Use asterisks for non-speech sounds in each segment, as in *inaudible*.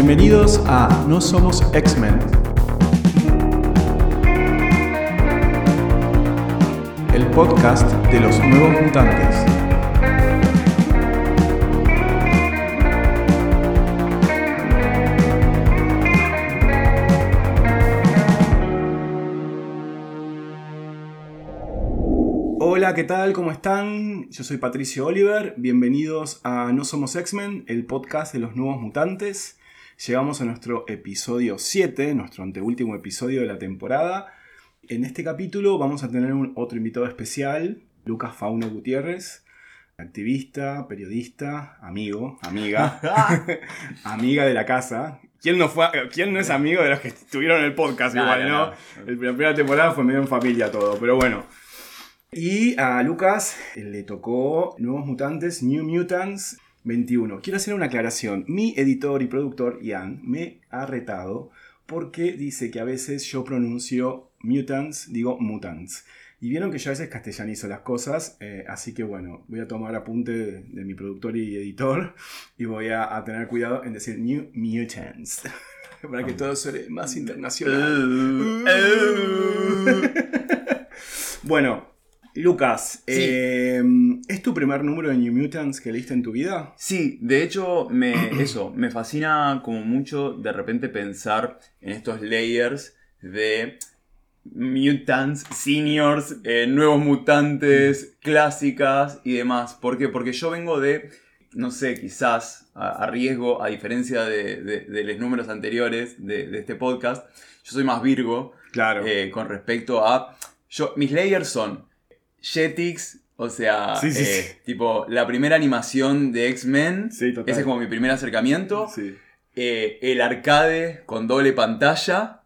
Bienvenidos a No Somos X-Men. El podcast de los nuevos mutantes. Hola, ¿qué tal? ¿Cómo están? Yo soy Patricio Oliver. Bienvenidos a No Somos X-Men, el podcast de los nuevos mutantes. Llegamos a nuestro episodio 7, nuestro anteúltimo episodio de la temporada. En este capítulo vamos a tener un otro invitado especial, Lucas Fauno Gutiérrez, activista, periodista, amigo, amiga, *laughs* amiga de la casa. ¿Quién no, fue, ¿Quién no es amigo de los que estuvieron en el podcast? Igual, ¿no? no. El- La primera temporada fue medio en familia todo, pero bueno. Y a Lucas le tocó Nuevos Mutantes, New Mutants 21. Quiero hacer una aclaración. Mi editor y productor, Ian, me ha retado porque dice que a veces yo pronuncio mutants, digo mutants. Y vieron que yo a veces castellanizo las cosas, eh, así que bueno, voy a tomar apunte de, de mi productor y editor y voy a, a tener cuidado en decir New Mutants. *laughs* Para que todo suene más internacional. *laughs* bueno, Lucas, Sí. eh, ¿es tu primer número de New Mutants que leíste en tu vida? Sí, de hecho, me, *clears throat* eso, me fascina como mucho de repente pensar en estos layers de mutants, seniors, eh, nuevos mutantes, clásicas y demás. ¿Por qué? Porque yo vengo de, no sé, quizás a, a riesgo, a diferencia de, de- de los números anteriores de, de este podcast, yo soy más Virgo Claro. eh, con respecto a... Yo, mis layers son Jetix, o sea, Sí, sí, eh, sí. tipo la primera animación de X-Men. Ese es como mi primer acercamiento. Sí. Eh, el arcade con doble pantalla.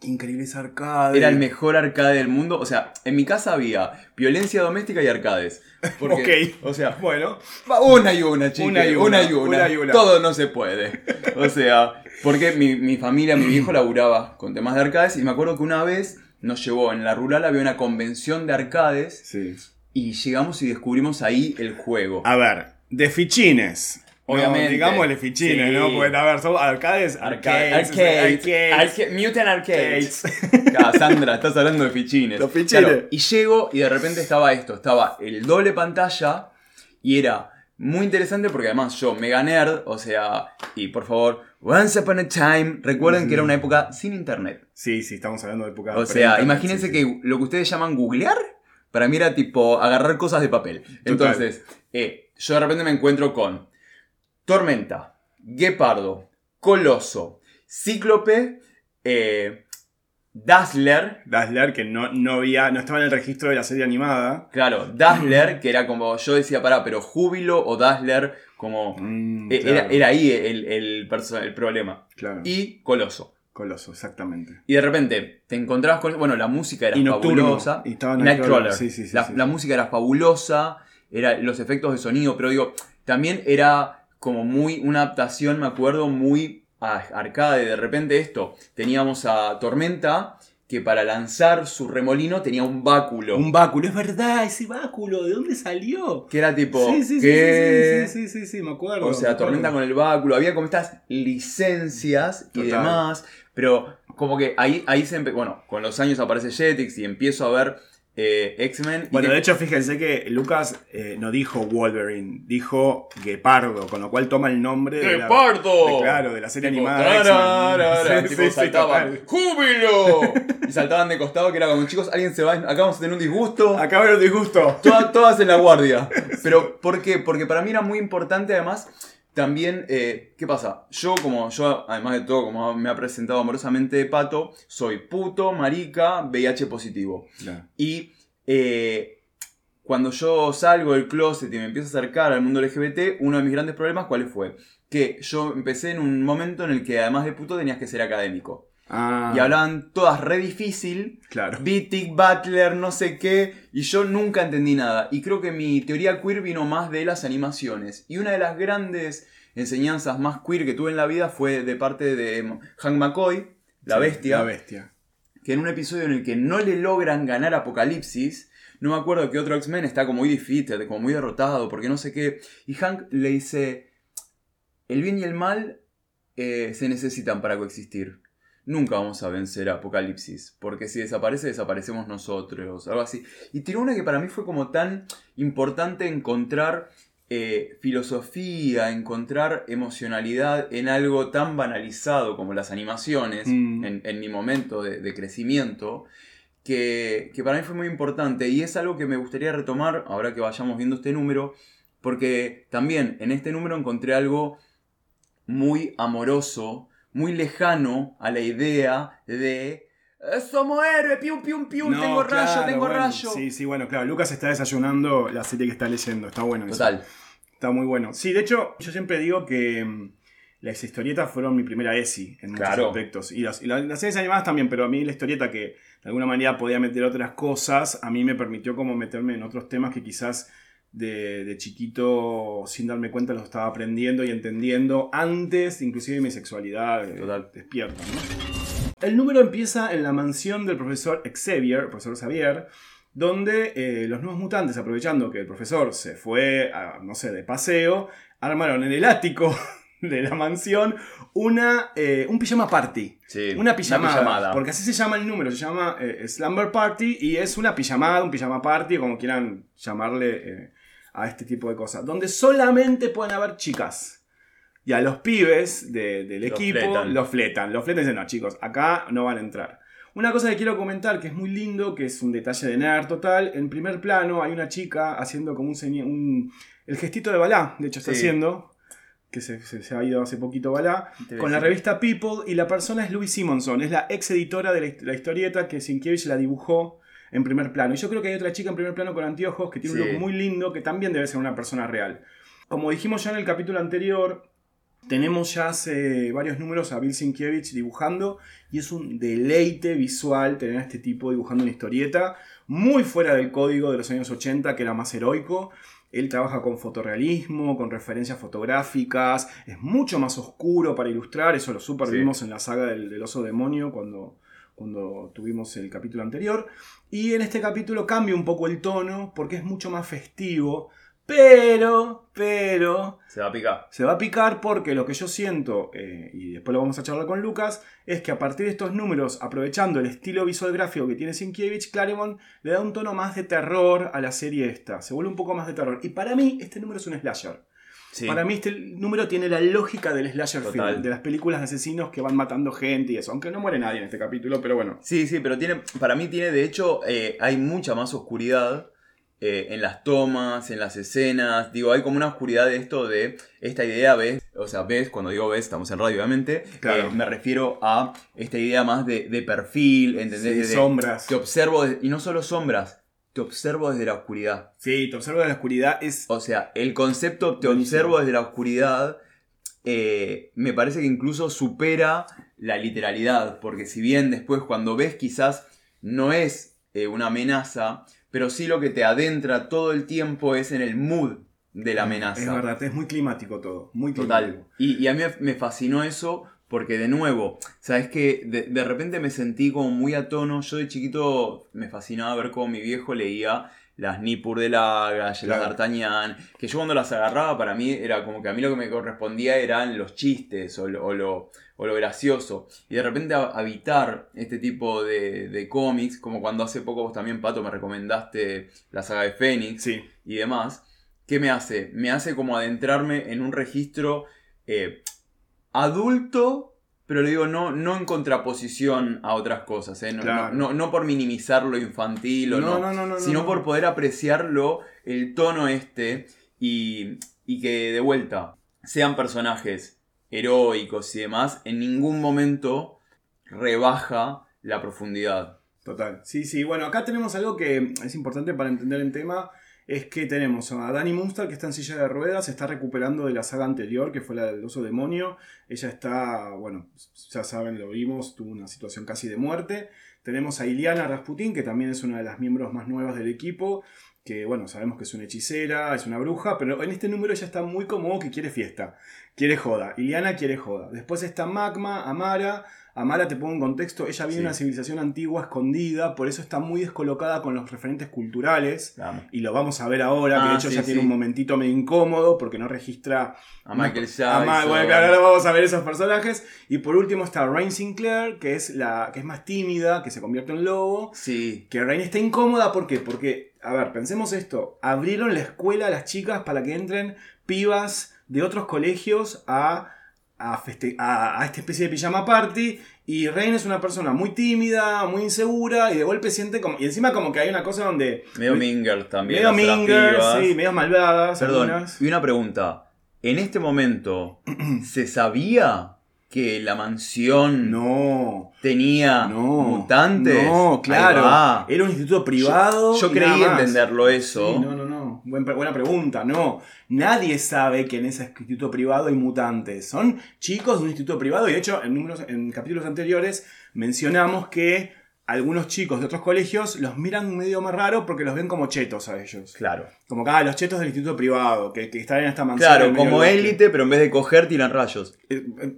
Qué increíble ese arcade. Era el mejor arcade del mundo. O sea, en mi casa había violencia doméstica y arcades. Porque, Ok. O sea, Bueno, una y una, chicos. Una y una, una y una. Todo no se puede. O sea, porque mi, mi familia, mi viejo laburaba con temas de arcades. Y me acuerdo que una vez nos llevó en la rural, había una convención de arcades. sí. Y llegamos y descubrimos ahí el juego. A ver, de fichines. Obviamente. No, digámosle fichines, Sí. ¿no? Porque, a ver, son arcades, arcades. Arcades. arcades. Arca- Mutant Arcades. Arcades. *laughs* Sandra, estás hablando de fichines. Los fichines. y llego y de repente estaba esto, estaba el doble pantalla y era muy interesante porque además yo, mega nerd, o sea, y por favor, once upon a time, recuerden que era una época sin internet. Sí, sí, estamos hablando de época O sea, imagínense sí, que lo que ustedes llaman googlear, para mí era tipo agarrar cosas de papel. Entonces, eh, yo de repente me encuentro con Tormenta, Guepardo, Coloso, Cíclope, eh, Dazzler, Dazzler, que no, no había, no estaba en el registro de la serie animada. claro, Dazzler, que era como, yo decía, pará, pero Júbilo o Dazzler, como, Mm, claro, era, era ahí el, el problema. claro. Y Coloso. Coloso, exactamente. Y de repente te encontrabas con. Bueno, la música era Y fabulosa. y estaba Nightcrawler. Sí, sí, sí, la, la música era fabulosa. Era los efectos de sonido. Pero digo, también era como muy. Una adaptación, me acuerdo, muy a- arcade. De repente esto. Teníamos a Tormenta. Que para lanzar su remolino tenía un báculo. Un báculo, es verdad, ese báculo, ¿de dónde salió? que era tipo. sí, sí, sí, ¿qué? sí, sí, sí, sí, sí, me acuerdo. O sea, acuerdo. Tormenta con el báculo. Había como estas licencias y demás. Pero como que ahí, ahí se Bueno, con los años aparece Jetix y empiezo a ver eh, X-Men. Bueno, que- de hecho, fíjense que Lucas eh, no dijo Wolverine, dijo Guepardo, con lo cual toma el nombre de la, ¡Guepardo! de- claro, de la serie Tipo, animada. tararara, *laughs* tipo, Sí, sí, saltaban. ¡Júbilo! *laughs* y saltaban de costado que era como, chicos, alguien se va, acá vamos a tener un disgusto. Acá va el disgusto. Todas, todas en la guardia. *laughs* Pero, ¿por qué? Porque para mí era muy importante, además, también, eh, ¿qué pasa? Yo, como yo, además de todo, como me ha presentado amorosamente Pato, soy puto, marica, VIH positivo. Y eh, cuando yo salgo del closet y me empiezo a acercar al mundo LGBT, uno de mis grandes problemas, ¿cuál fue? Que yo empecé en un momento en el que, además de puto, tenías que ser académico. Ah, Y hablaban todas re difícil, Claro. Bittic, Butler, no sé qué, y yo nunca entendí nada. Y creo que mi teoría queer vino más de las animaciones. Y una de las grandes enseñanzas más queer que tuve en la vida fue de parte de Hank McCoy, la Sí, bestia, La bestia. que en un episodio en el que no le logran ganar Apocalipsis, no me acuerdo que otro X-Men está como muy defeated, como muy derrotado, porque no sé qué, y Hank le dice, el bien y el mal eh, se necesitan para coexistir. Nunca vamos a vencer a Apocalipsis, porque si desaparece, desaparecemos nosotros, algo así. Y tiene una que para mí fue como tan importante encontrar eh, filosofía, encontrar emocionalidad en algo tan banalizado como las animaciones, Mm. en, en mi momento de, de crecimiento, que, que para mí fue muy importante y es algo que me gustaría retomar ahora que vayamos viendo este número, porque también en este número encontré algo muy amoroso, muy lejano a la idea de... "Eh, Somos héroes, pium, pium, pium, No, tengo rayo, tengo bueno, rayo. Sí, sí, bueno, claro. Lucas está desayunando la serie que está leyendo. Está bueno. eso. Total. Está muy bueno. Sí, de hecho, yo siempre digo que mm, las historietas fueron mi primera ESI en muchos Claro. aspectos. Y las, y las series animadas también, pero a mí la historieta que de alguna manera podía meter otras cosas, a mí me permitió como meterme en otros temas que quizás de, de chiquito, sin darme cuenta, los estaba aprendiendo y entendiendo antes, inclusive mi sexualidad eh, Total. despierta. ¿no? El número empieza en la mansión del profesor Xavier, profesor Xavier, donde eh, los nuevos mutantes, aprovechando que el profesor se fue, a, no sé, de paseo, armaron en el ático *laughs* de la mansión una, eh, un pijama party. Sí, Una pijamada, pijamada. Porque así se llama el número, se llama eh, Slumber Party y es una pijamada, un pijama party, como quieran llamarle a este tipo de cosas. Donde solamente pueden haber chicas. Y a los pibes de- del Los equipo fletan. los fletan. Los fletan y dicen, no chicos, acá no van a entrar. Una cosa que quiero comentar que es muy lindo, que es un detalle de nerd total. En primer plano hay una chica haciendo como un, el gestito de Balá, de hecho está Sí. haciendo, que se, se- se ha ido hace poquito Balá, con la revista People y la persona es Louis Simonson, es la ex editora de la, la historieta que Sienkiewicz la dibujó en primer plano. Y yo creo que hay otra chica en primer plano con anteojos que tiene un look muy lindo que también debe ser una persona real. Como dijimos ya en el capítulo anterior, tenemos ya hace varios números a Bill Sienkiewicz dibujando y es un deleite visual tener a este tipo dibujando una historieta muy fuera del código de los años 80 que era más heroico. Él trabaja con fotorrealismo, con referencias fotográficas, es mucho más oscuro para ilustrar, eso lo super Sí. vimos en la saga del, del oso demonio cuando, cuando tuvimos el capítulo anterior. Y en este capítulo cambia un poco el tono porque es mucho más festivo, pero, pero, Se va a picar. se va a picar porque lo que yo siento, eh, y después lo vamos a charlar con Lucas, es que a partir de estos números, aprovechando el estilo visual gráfico que tiene Sienkiewicz, Claremont le da un tono más de terror a la serie esta. Se vuelve un poco más de terror. Y para mí, este número es un slasher. Sí. Para mí, este número tiene la lógica del slasher Total. film, de las películas de asesinos que van matando gente y eso. Aunque no muere nadie en este capítulo, pero bueno. Sí, sí, pero tiene, para mí tiene, de hecho, eh, hay mucha más oscuridad eh, en las tomas, en las escenas. Digo, hay como una oscuridad de esto de esta idea, ¿ves? O sea, ves, cuando digo ves, estamos en radio, obviamente. Claro. eh, me refiero a esta idea más de, de perfil, ¿entendés? Sí, De- sombras. Te observo, de- y no solo sombras, te observo desde la oscuridad. Sí, te observo de la oscuridad es... O sea, el concepto te Buenísimo. observo desde la oscuridad eh, me parece que incluso supera la literalidad, porque si bien después cuando ves quizás no es eh, una amenaza, pero sí lo que te adentra todo el tiempo es en el mood de la amenaza. Es verdad, es muy climático todo. Muy Total. climático. Y, y a mí me fascinó eso porque de nuevo, ¿sabes qué? De, de repente me sentí como muy a tono. Yo de chiquito me fascinaba ver cómo mi viejo leía las Nippur de Lagash, Claro. las D'Artagnan, que yo cuando las agarraba para mí era como que a mí lo que me correspondía eran los chistes o lo, o lo, o lo gracioso. Y de repente habitar este tipo de, de cómics, como cuando hace poco vos también, Pato, me recomendaste la saga de Fénix, Sí. y demás, ¿qué me hace? Me hace como adentrarme en un registro eh, adulto, pero le digo, no, no en contraposición a otras cosas, ¿eh? no, Claro. no, no- no por minimizar lo infantil o No, no, no, no, no, sino no. por poder apreciarlo, el tono este, y, y que de vuelta sean personajes heroicos y demás, en ningún momento rebaja la profundidad. Total. Sí, sí. Bueno, acá tenemos algo que es importante para entender el tema. Es que tenemos a Dani Munster que está en silla de ruedas, se está recuperando de la saga anterior, que fue la del oso demonio. Ella está, bueno, ya saben, lo vimos, tuvo una situación casi de muerte. Tenemos a Iliana Rasputin, que también es una de las miembros más nuevas del equipo, que bueno, sabemos que es una hechicera, es una bruja, pero en este número ella está muy como que quiere fiesta, quiere joda. Iliana quiere joda. Después está Magma, Amara, Amara, te pongo en contexto, ella vive en Sí. una civilización antigua escondida, por eso está muy descolocada con los referentes culturales. Y lo vamos a ver ahora, que Ah, de hecho sí, ya tiene un momentito medio incómodo porque no registra A Michael a Jackson. Bueno, claro, ahora vamos a ver esos personajes. Y por último está Rain Sinclair, que es la que es más tímida, que se convierte en lobo. Sí. Que Rain está incómoda, ¿por qué? Porque, a ver, pensemos esto. Abrieron la escuela a las chicas para que entren pibas de otros colegios a, a, a, a esta especie de pijama party. Y Rain es una persona muy tímida, muy insegura, y de golpe siente como... Y encima como que hay una cosa donde... Medio Minger también. Medio hace las Minger, pibas. sí, medio malvadas. Perdón, algunas. y una pregunta. En este momento, *clears throat* ¿se sabía que la mansión No. tenía No, mutantes? No, claro. Era un instituto privado. Yo y creí entenderlo eso. Sí, no, no, buena pregunta. No. Nadie sabe que en ese instituto privado hay mutantes. Son chicos de un instituto privado. Y de hecho, en, números, en capítulos anteriores mencionamos que algunos chicos de otros colegios los miran medio más raro porque los ven como chetos a ellos. Claro. Como que, ah, los chetos del instituto privado, que, que están en esta mansión. Claro, como élite, pero en vez de coger, tiran rayos. Eh, eh,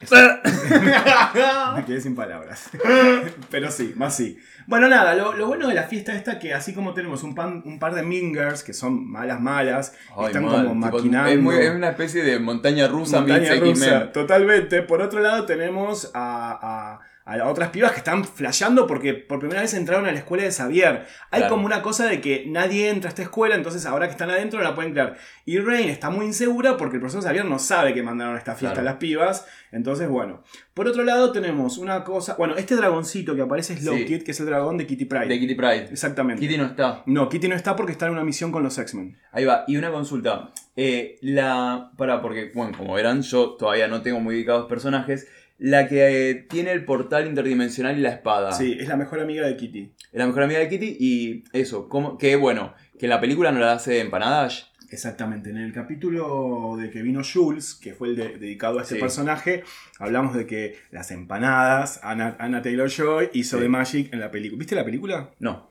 *laughs* Me quedé sin palabras. *laughs* Pero sí, más sí. Bueno, nada, lo, lo bueno de la fiesta esta que así como tenemos un, pan- un par de mingers que son malas, malas, Ay, están mal, como maquinando. Es, muy- es una especie de montaña rusa montaña rusa, totalmente. Por otro lado tenemos a, a- a otras pibas que están flasheando porque por primera vez entraron a la escuela de Xavier. Hay Claro. como una cosa de que nadie entra a esta escuela, entonces ahora que están adentro no la pueden crear. Y Rain está muy insegura porque el profesor Xavier no sabe que mandaron a esta fiesta Claro. a las pibas. Entonces, bueno. Por otro lado tenemos una cosa... Bueno, este dragoncito que aparece es Sí. Low-Kid, que es el dragón de Kitty Pryde. De Kitty Pride. Exactamente. Kitty no está. No, Kitty no está porque está en una misión con los X-Men. Ahí va, y una consulta. Eh, la. Para, porque, bueno, como verán, yo todavía no tengo muy ubicados personajes. La que eh, tiene el portal interdimensional y la espada. Sí, es la mejor amiga de Kitty. Es la mejor amiga de Kitty y eso. ¿cómo? Que bueno, que la película no la hace empanadas. Exactamente, en el capítulo de que vino Jules, que fue el de- dedicado a este Sí. personaje, hablamos de que las empanadas, Anna, Anna Taylor Joy hizo Sí. de Magic en la película. ¿Viste la película? No.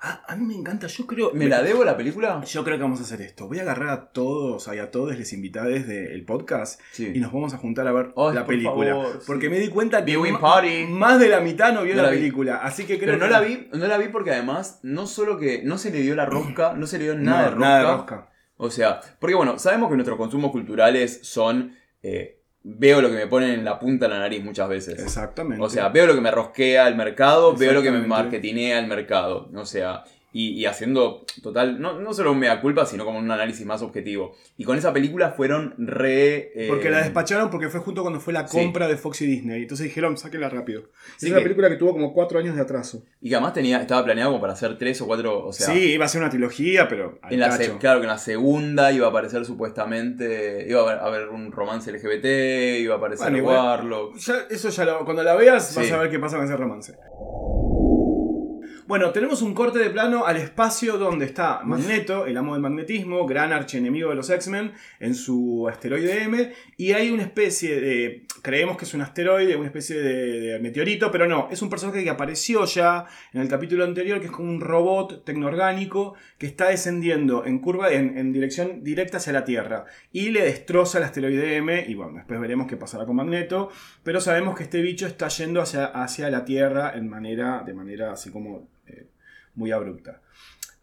Ah, a mí me encanta, yo creo... ¿Me la debo la película? Yo creo que vamos a hacer esto. Voy a agarrar a todos y a todos los invitados del podcast Sí. y nos vamos a juntar a ver la por película. favor, porque sí. me di cuenta que party. más de la mitad no vio No la, película. Así que creo Pero no que- la vi, no la vi porque además no solo que no se le dio la rosca, no se le dio nada, No, de, rosca, nada de rosca. O sea, porque bueno, sabemos que nuestros consumos culturales son. eh, veo lo que me ponen en la punta de la nariz muchas veces. Exactamente. O sea, veo lo que me rosquea el mercado, veo lo que me marketinea el mercado. O sea, y, y haciendo total, no, no solo un mea culpa, sino como un análisis más objetivo. Y con esa película fueron re. eh, Porque la despacharon porque fue justo cuando fue la Sí. compra de Fox y Disney. Entonces dijeron, sáquenla rápido. Sí es una película que tuvo como cuatro años de atraso. Y que además tenía, estaba planeado como para hacer tres o cuatro. O sea, sí, iba a ser una trilogía, pero En la se- claro que en la segunda iba a aparecer supuestamente. Iba a haber, un romance LGBT, iba a aparecer Bueno, Warlock. Ya- eso ya lo- cuando la veas vas a ver qué pasa con ese romance. Bueno, tenemos un corte de plano al espacio donde está Magneto, el amo del magnetismo, gran archienemigo de los X-Men, en su asteroide M, y hay una especie de, creemos que es un asteroide, una especie de, de meteorito, pero no, es un personaje que apareció ya en el capítulo anterior, que es como un robot tecnoorgánico que está descendiendo en curva, en, en dirección directa hacia la Tierra, y le destroza el asteroide M, y bueno, después veremos qué pasará con Magneto, pero sabemos que este bicho está yendo hacia, hacia la Tierra en manera, de manera así como muy abrupta.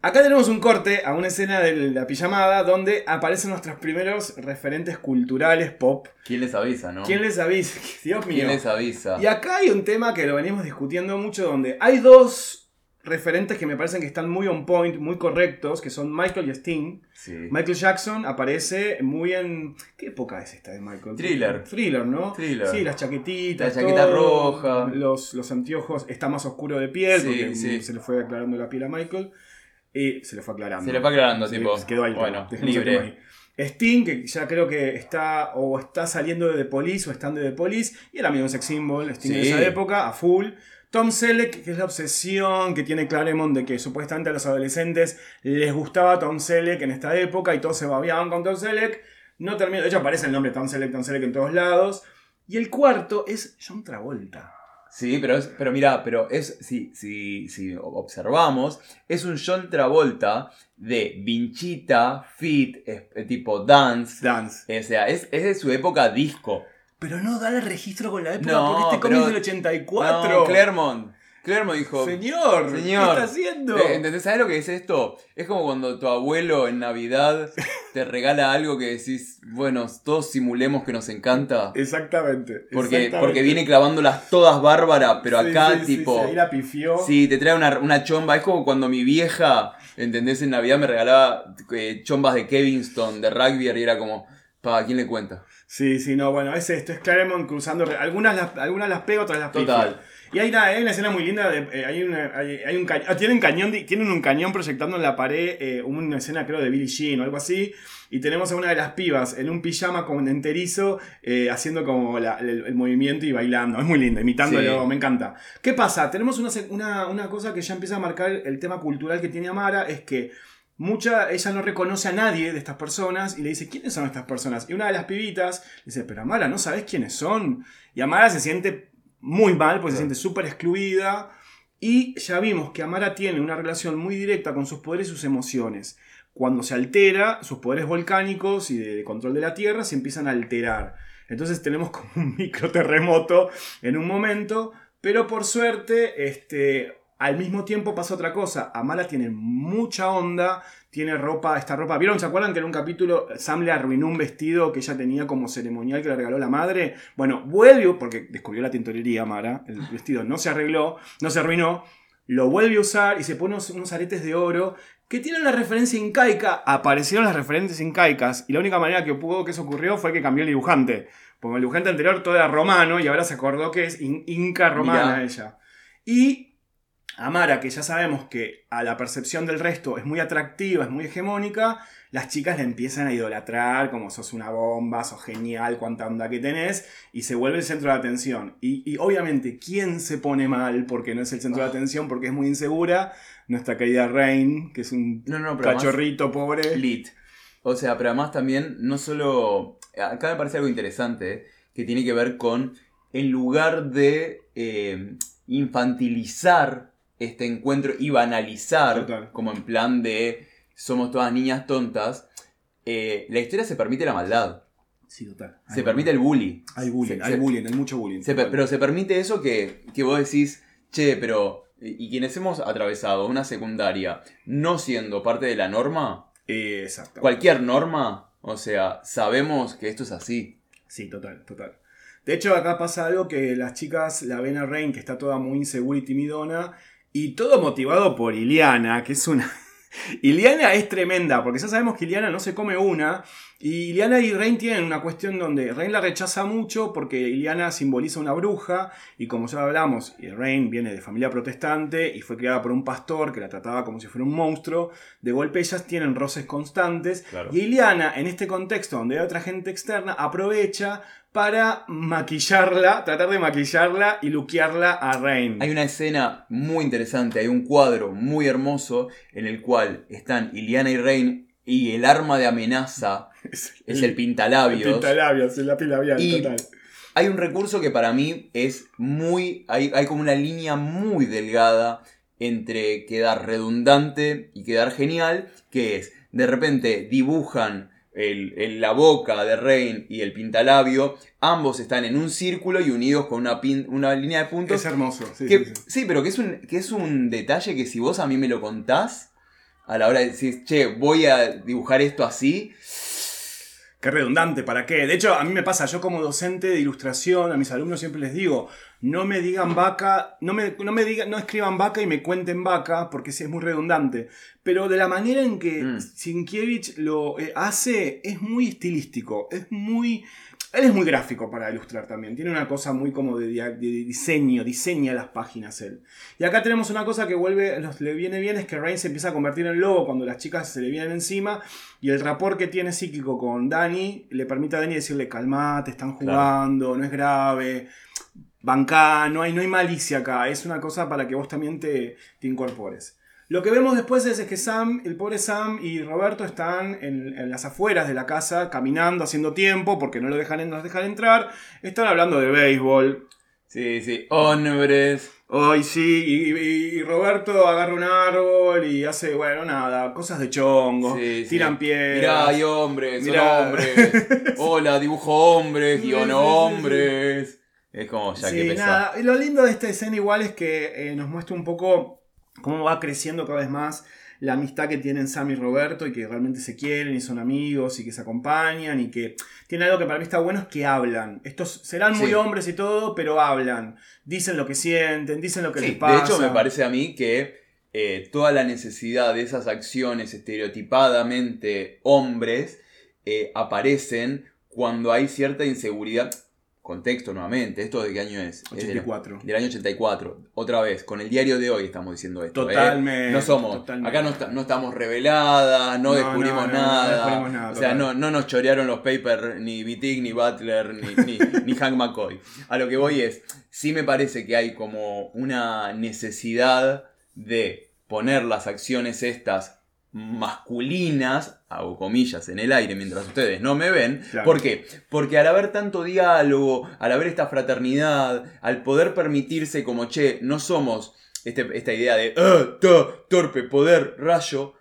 Acá tenemos un corte a una escena de la pijamada donde aparecen nuestros primeros referentes culturales pop. ¿Quién les avisa, no? ¿Quién les avisa? *laughs* Dios mío. ¿Quién les avisa? Y acá hay un tema que lo venimos discutiendo mucho donde hay dos referentes que me parecen que están muy on point, muy correctos, que son Michael y Sting. Sí. Michael Jackson aparece muy en... ¿Qué época es esta de Michael? Thriller. Thriller, ¿no? Thriller. Sí, las chaquetitas. La chaqueta todo, roja. Los, los anteojos. Está más oscuro de piel Sí, porque sí. se le fue aclarando la piel a Michael. Y se le fue aclarando. Se le fue aclarando, Sí, tipo. se quedó ahí. Bueno, libre. ahí. Sting, que ya creo que está o está saliendo de The Police o estando de The Police, y el amigo un sex symbol, Sting Sí. esa época, a full. Tom Selleck, que es la obsesión que tiene Claremont de que supuestamente a los adolescentes les gustaba Tom Selleck en esta época y todos se babiaban con Tom Selleck. No termina, de hecho aparece el nombre Tom Selleck, Tom Selleck en todos lados. Y el cuarto es John Travolta. Sí, pero es, pero mira, pero es, si, si, si observamos, es un John Travolta de vinchita, fit, es- eh, tipo dance. Dance. O sea, es, es de su época disco. Pero no da el registro con la época No, porque este cómic es del 84. No, Claremont. Claremont dijo. Señor, Señor. ¿qué está haciendo? Eh, ¿Entendés? ¿Sabes lo que es esto? Es como cuando tu abuelo en Navidad te regala algo que decís, bueno, todos simulemos que nos encanta. Exactamente. Porque, exactamente. porque viene clavándolas todas bárbaras, pero Sí, acá sí, tipo... sí, ahí la pifió. Sí, te trae una, una chomba. Es como cuando mi vieja, ¿entendés? En Navidad me regalaba eh, chombas de Kevinston, de rugby, y era como, pa, ¿a quién le cuenta? Sí, sí, no, bueno, es esto, es Claremont cruzando. Algunas las, algunas las pego, otras las pifio. Total. Y hay una, hay una escena muy linda, de, eh, hay, una- hay- hay un cañón, tienen, cañón de- tienen un cañón proyectando en la pared, eh, una escena creo de Billie Jean o algo así, y tenemos a una de las pibas en un pijama con enterizo, eh, haciendo como la- el, el movimiento y bailando, es muy lindo, imitándolo, Sí. me encanta. ¿Qué pasa? Tenemos una, una, una cosa que ya empieza a marcar el tema cultural que tiene Amara, es que Mucha, ella no reconoce a nadie de estas personas y le dice, ¿quiénes son estas personas? Y una de las pibitas le dice, pero Amara, ¿no sabes quiénes son? Y Amara se siente muy mal, porque se siente súper excluida. Y ya vimos que Amara tiene una relación muy directa con sus poderes y sus emociones. Cuando se altera, sus poderes volcánicos y de, de control de la Tierra se empiezan a alterar. Entonces tenemos como un *laughs* microterremoto en un momento, pero por suerte, este, al mismo tiempo pasa otra cosa. Amara tiene mucha onda, tiene ropa, esta ropa. ¿Vieron? ¿Se acuerdan que en un capítulo Sam le arruinó un vestido que ella tenía como ceremonial que le regaló la madre? Bueno, vuelve, porque descubrió la tintorería Amara, el vestido no se arregló, no se arruinó, lo vuelve a usar y se pone unos, unos aretes de oro que tienen la referencia incaica. Aparecieron las referencias incaicas y la única manera que pudo que eso ocurrió fue que cambió el dibujante. Porque el dibujante anterior todo era romano y ahora se acordó que es in- inca romana Mirá. ella. Y Amara, que ya sabemos que a la percepción del resto es muy atractiva, es muy hegemónica, las chicas la empiezan a idolatrar como sos una bomba, sos genial, cuánta onda que tenés, y se vuelve el centro de atención. Y, y obviamente, ¿quién se pone mal porque no es el centro de Ah. atención, porque es muy insegura? Nuestra querida Rain, que es un No, no, cachorrito pobre. Lit. O sea, pero además también, no solo. Acá me parece algo interesante, que tiene que ver con, en lugar de eh, infantilizar este encuentro y banalizar, Total. como en plan de somos todas niñas tontas, eh, la historia se permite la maldad, Sí, total. se permite el bully. Hay bullying, Se- hay se- bullying, hay mucho bullying. se pero se permite eso que, que vos decís, che, pero. Y quienes hemos atravesado una secundaria no siendo parte de la norma, exacto. cualquier norma, o sea, sabemos que esto es así. Sí, total, total. De hecho, acá pasa algo que las chicas la ven a Rain, que está toda muy insegura y timidona, y todo motivado por Iliana, que es una... *laughs* Iliana es tremenda, porque ya sabemos que Iliana no se come una, y Iliana y Rain tienen una cuestión donde Rain la rechaza mucho porque Iliana simboliza una bruja, y como ya hablamos, Rain viene de familia protestante y fue criada por un pastor que la trataba como si fuera un monstruo, de golpe ellas tienen roces constantes, Claro. y Iliana, en este contexto donde hay otra gente externa, aprovecha para maquillarla, tratar de maquillarla y luquearla a Rain. Hay una escena muy interesante, hay un cuadro muy hermoso en el cual están Iliana y Rain y el arma de amenaza *laughs* es es el pintalabios. pintalabios, es la pila labial, Y- total. Hay un recurso que para mí es muy. Hay, hay como una línea muy delgada entre quedar redundante y quedar genial, que es, de repente dibujan el- el- la boca de Rain y el pintalabio, ambos están en un círculo y unidos con una, pin- una línea de puntos. Es hermoso, sí, que- sí, sí. sí, pero que es, un, que es un detalle que si vos a mí me lo contás, a la hora de decir, che, voy a dibujar esto así, Qué redundante, ¿para qué? De hecho, a mí me pasa, yo como docente de ilustración, a mis alumnos siempre les digo, no me digan vaca, no me, no me digan, no escriban vaca y me cuenten vaca, porque sí, es muy redundante. Pero de la manera en que Mm. Sienkiewicz lo eh, hace, es muy estilístico, es muy... Él es muy gráfico para ilustrar también. Tiene una cosa muy como de, diseño, diseña las páginas él. Y acá tenemos una cosa que vuelve, los- le viene bien, es que Rain se empieza a convertir en lobo cuando las chicas se le vienen encima. Y el rapor que tiene psíquico con Dani le permite a Dani decirle, calmate, están Claro. jugando, no es grave. Bancá, no hay, no hay malicia acá. Es una cosa para que vos también te, te incorpores. Lo que vemos después es, que Sam, el pobre Sam y Roberto están en, en las afueras de la casa, caminando, haciendo tiempo, porque no, lo dejan, no los dejan entrar. Están hablando de béisbol. Sí, sí. Hombres. Hoy sí, y, y- y Roberto agarra un árbol y hace, bueno, nada, cosas de chongo, Sí, sí. tiran piedras. Mirá, hay hombres, son Mirá. hombres. *laughs* Hola, dibujo hombres, Sí, guion sí, sí, hombres. Es como ya que Sí, pesa. nada. Lo lindo de esta escena igual es que eh, nos muestra un poco cómo va creciendo cada vez más la amistad que tienen Sam y Roberto y que realmente se quieren y son amigos y que se acompañan y que tiene algo que para mí está bueno es que hablan. Estos serán muy Sí. hombres y todo, pero hablan. Dicen lo que sienten, dicen lo que Sí, les pasa. de hecho, me parece a mí que eh, toda la necesidad de esas acciones estereotipadamente hombres eh, aparecen cuando hay cierta inseguridad. Contexto nuevamente, ¿esto de qué año es? Es del- 84. Del año 84. Otra vez, con el diario de hoy estamos diciendo esto. ¿eh? Totalmente, No somos. totalmente. Acá no, no estamos reveladas, no, No, descubrimos no, nada. descubrimos nada, o sea, total. no, no nos chorearon los papers ni Wittig, ni Butler, ni, ni, ni *laughs* Hank McCoy. A lo que voy es, sí me parece que hay como una necesidad de poner las acciones estas masculinas, hago comillas en el aire mientras ustedes no me ven. Claro. ¿Por qué? Porque al haber tanto diálogo, al haber esta fraternidad, al poder permitirse como, che, no somos este- esta idea de, ah, ta, torpe, poder, rayo,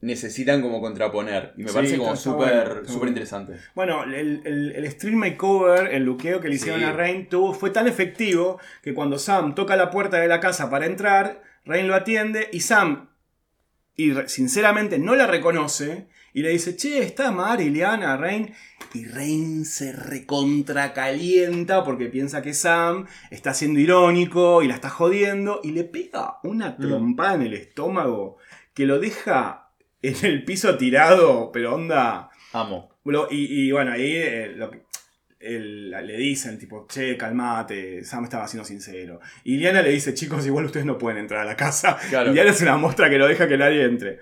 necesitan como contraponer. Y me Sí, parece como súper bueno. interesante. Bueno, el, el, el stream makeover, el luqueo que le hicieron Sí. a Rain tuvo, fue tan efectivo que cuando Sam toca la puerta de la casa para entrar, Rain lo atiende y Sam, y sinceramente no la reconoce, y le dice, che, está Mar, Ileana, Rain. Y Rain se recontracalienta porque piensa que Sam está siendo irónico y la está jodiendo, y le pega una Mm. trompada en el estómago que lo deja en el piso tirado, pero onda... Amo. Y bueno, ahí eh, lo que- el- le dicen, tipo, che, calmate, Sam estaba siendo sincero. Y Liana le dice, chicos, igual ustedes no pueden entrar a la casa. *laughs* Claro. Y Liana es una muestra que lo deja que nadie entre.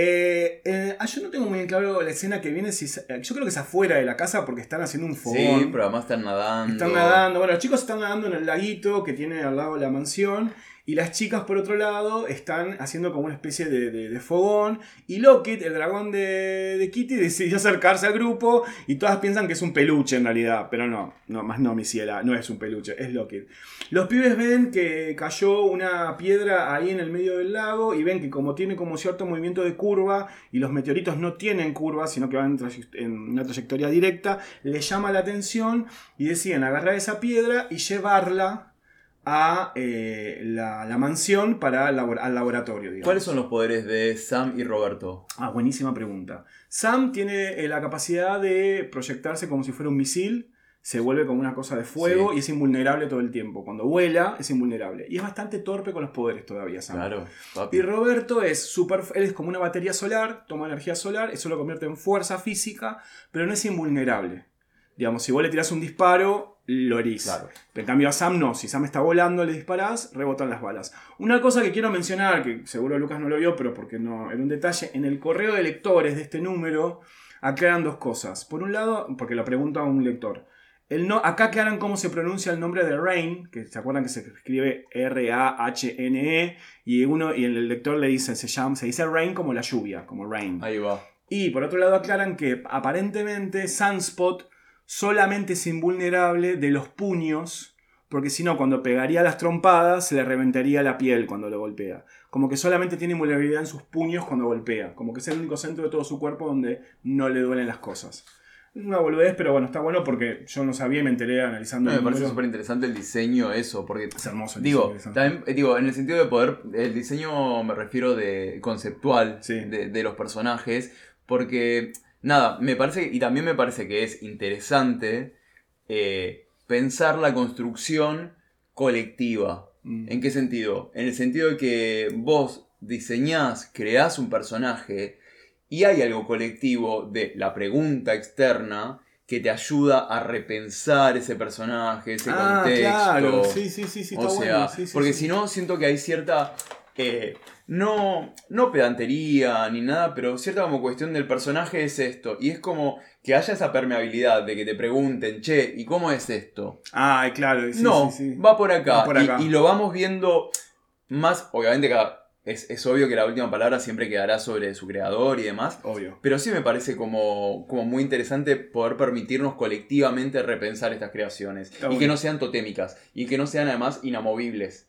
Eh, eh, ah, yo no tengo muy claro la escena que viene. Si, eh, yo creo que es afuera de la casa porque están haciendo un fogón. Sí, pero además están nadando. Están nadando. Bueno, los chicos están nadando en el laguito que tiene al lado de la mansión. Y las chicas, por otro lado, están haciendo como una especie de, fogón. Y Lockett, el dragón de, Kitty, decidió acercarse al grupo. Y todas piensan que es un peluche en realidad. Pero no, más no, mi ciela, no es un peluche, es Lockett. Los pibes ven que cayó una piedra ahí en el medio del lago. Y ven que como tiene como cierto movimiento de curva. Y los meteoritos no tienen curva, sino que van en una trayectoria directa. Les llama la atención y deciden agarrar esa piedra y llevarla a eh, la, la mansión para labor- al laboratorio. digamos. ¿Cuáles son los poderes de Sam y Roberto? Ah, buenísima pregunta. Sam tiene eh, la capacidad de proyectarse como si fuera un misil, se vuelve como una cosa de fuego Sí. y es invulnerable todo el tiempo. Cuando vuela es invulnerable. Y es bastante torpe con los poderes todavía, Sam. Claro, papi. Y Roberto es super, él es como una batería solar, toma energía solar, eso lo convierte en fuerza física, pero no es invulnerable. Digamos, si vos le tirás un disparo, lo herís. Claro. En cambio a Sam no, si Sam está volando, le disparás, rebotan las balas. Una cosa que quiero mencionar, que seguro Lucas no lo vio, pero porque no era un detalle, en el correo de lectores de este número aclaran dos cosas. Por un lado, porque lo pregunto a un lector. El no, acá aclaran cómo se pronuncia el nombre de Rain, que se acuerdan que se escribe R-A-H-N-E, y uno y el lector le dice, se llama, se dice Rain como la lluvia, como Rain. Ahí va. Y por otro lado aclaran que aparentemente Sunspot solamente es invulnerable de los puños, porque si no, cuando pegaría las trompadas se le reventaría la piel cuando lo golpea. Como que solamente tiene invulnerabilidad en sus puños cuando golpea. Como que es el único centro de todo su cuerpo donde no le duelen las cosas. Es una boludez, pero bueno, está bueno porque yo no sabía y me enteré analizando No, me parece súper interesante el diseño, eso, porque Es hermoso. el Digo, diseño, también, digo, en el sentido de poder, el diseño me refiero de conceptual Sí. de, de los personajes, porque nada, me parece, y también me parece que es interesante eh, pensar la construcción colectiva. Mm. ¿En qué sentido? En el sentido de que vos diseñás, creás un personaje y hay algo colectivo de la pregunta externa que te ayuda a repensar ese personaje, ese Ah, contexto. claro. Sí, sí, sí, sí, O está sea, bueno. Sí, sí, porque sí. si no, siento que hay cierta. Eh, no, no pedantería ni nada, pero cierta como cuestión del personaje es esto. Y es como que haya esa permeabilidad de que te pregunten, che, ¿y cómo es esto? Ah, claro. sí, no, sí, sí. va por acá. Va por Y- acá. Y, lo vamos viendo más, obviamente cada es, es obvio que la última palabra siempre quedará sobre su creador y demás. Obvio. Pero sí me parece como, como muy interesante poder permitirnos colectivamente repensar estas creaciones. Y que no sean totémicas. Y que no sean además inamovibles.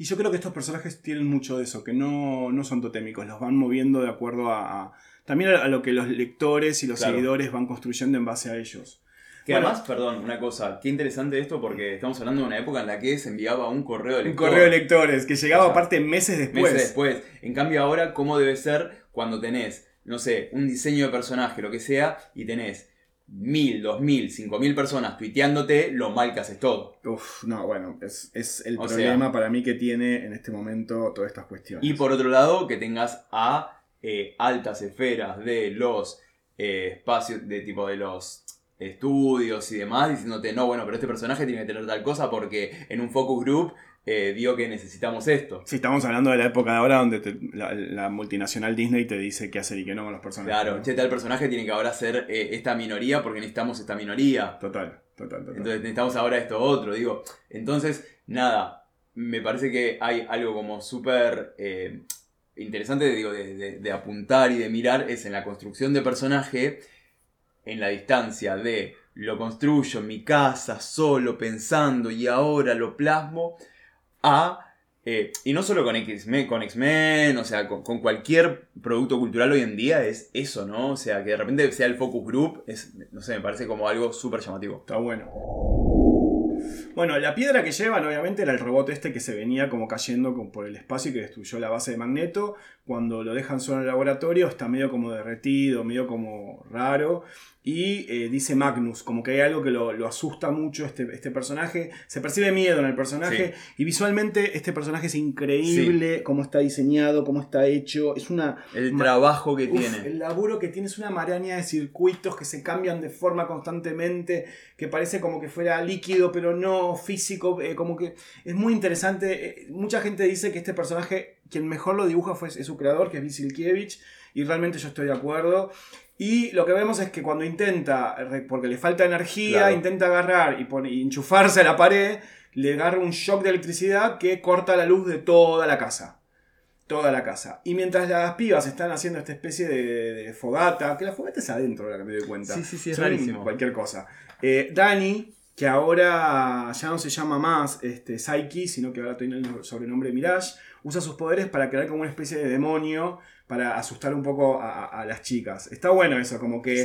Y yo creo que estos personajes tienen mucho de eso, que no, no son totémicos, los van moviendo de acuerdo a, a- también a lo que los lectores y los Claro. seguidores van construyendo en base a ellos. Que Bueno. además, perdón, una cosa, qué interesante esto porque estamos hablando de una época en la que se enviaba un correo de Un lector. correo de lectores que llegaba O sea, aparte meses después. Meses después. En cambio ahora, ¿cómo debe ser cuando tenés, no sé, un diseño de personaje, lo que sea, y tenés mil, dos mil, cinco mil personas tuiteándote lo mal que haces todo? Uf, no, bueno, es, es el O problema para mí que tiene en este momento todas estas cuestiones. Y por otro lado, que tengas a eh, altas esferas de los eh, espacios, de tipo de los estudios y demás, diciéndote, no, bueno, pero este personaje tiene que tener tal cosa porque en un focus group eh, dio que necesitamos esto. Sí, estamos hablando de la época de ahora donde te- la, la multinacional Disney te dice qué hacer y qué no con los personajes. Claro, ¿no? che, tal personaje tiene que ahora ser eh, esta minoría porque necesitamos esta minoría. Total, total, total. Entonces necesitamos ahora esto otro, digo. Entonces, nada, me parece que hay algo como súper eh, interesante digo, de, de- de apuntar y de mirar, es en la construcción de personaje, en la distancia de lo construyo en mi casa, solo, pensando, y ahora lo plasmo, a... eh, y no solo con X-Men, con X-Men, o sea, con, cualquier producto cultural hoy en día es eso, ¿no? O sea, que de repente sea el focus group, es, no sé, me parece como algo súper llamativo. Está bueno. Bueno, la piedra que llevan obviamente era el robot este que se venía como cayendo por el espacio y que destruyó la base de Magneto. Cuando lo dejan solo en el laboratorio está medio como derretido, medio como raro. Y eh, dice Magnus, como que hay algo que lo, lo asusta mucho este, este personaje. Se percibe miedo en el personaje. Y visualmente este personaje es increíble, cómo está diseñado, cómo está hecho. Es una... El trabajo que Uf, tiene. El laburo que tiene es una maraña de circuitos que se cambian de forma constantemente, que parece como que fuera líquido, pero no físico, eh, como que es muy interesante. Eh, mucha gente dice que este personaje, quien mejor lo dibuja fue es su creador, que es Visilkiewicz, y realmente yo estoy de acuerdo. Y lo que vemos es que cuando intenta, porque le falta energía, Claro. intenta agarrar y, pone- y enchufarse a la pared, le agarra un shock de electricidad que corta la luz de toda la casa toda la casa. Y mientras las pibas están haciendo esta especie de, de fogata, que la fogata es adentro, ahora que me doy cuenta. Sí, sí, sí, es Son rarísimo. Cualquier cosa. Eh, Dani, que ahora ya no se llama más este, Psyche, sino que ahora tiene el sobrenombre Mirage, usa sus poderes para crear como una especie de demonio para asustar un poco a, las chicas. Está bueno eso, como que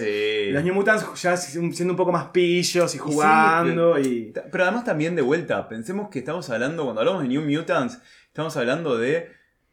Sí. los New Mutants ya siendo un poco más pillos y jugando y... Ta- Pero además también de vuelta, pensemos que estamos hablando, cuando hablamos de New Mutants, estamos hablando de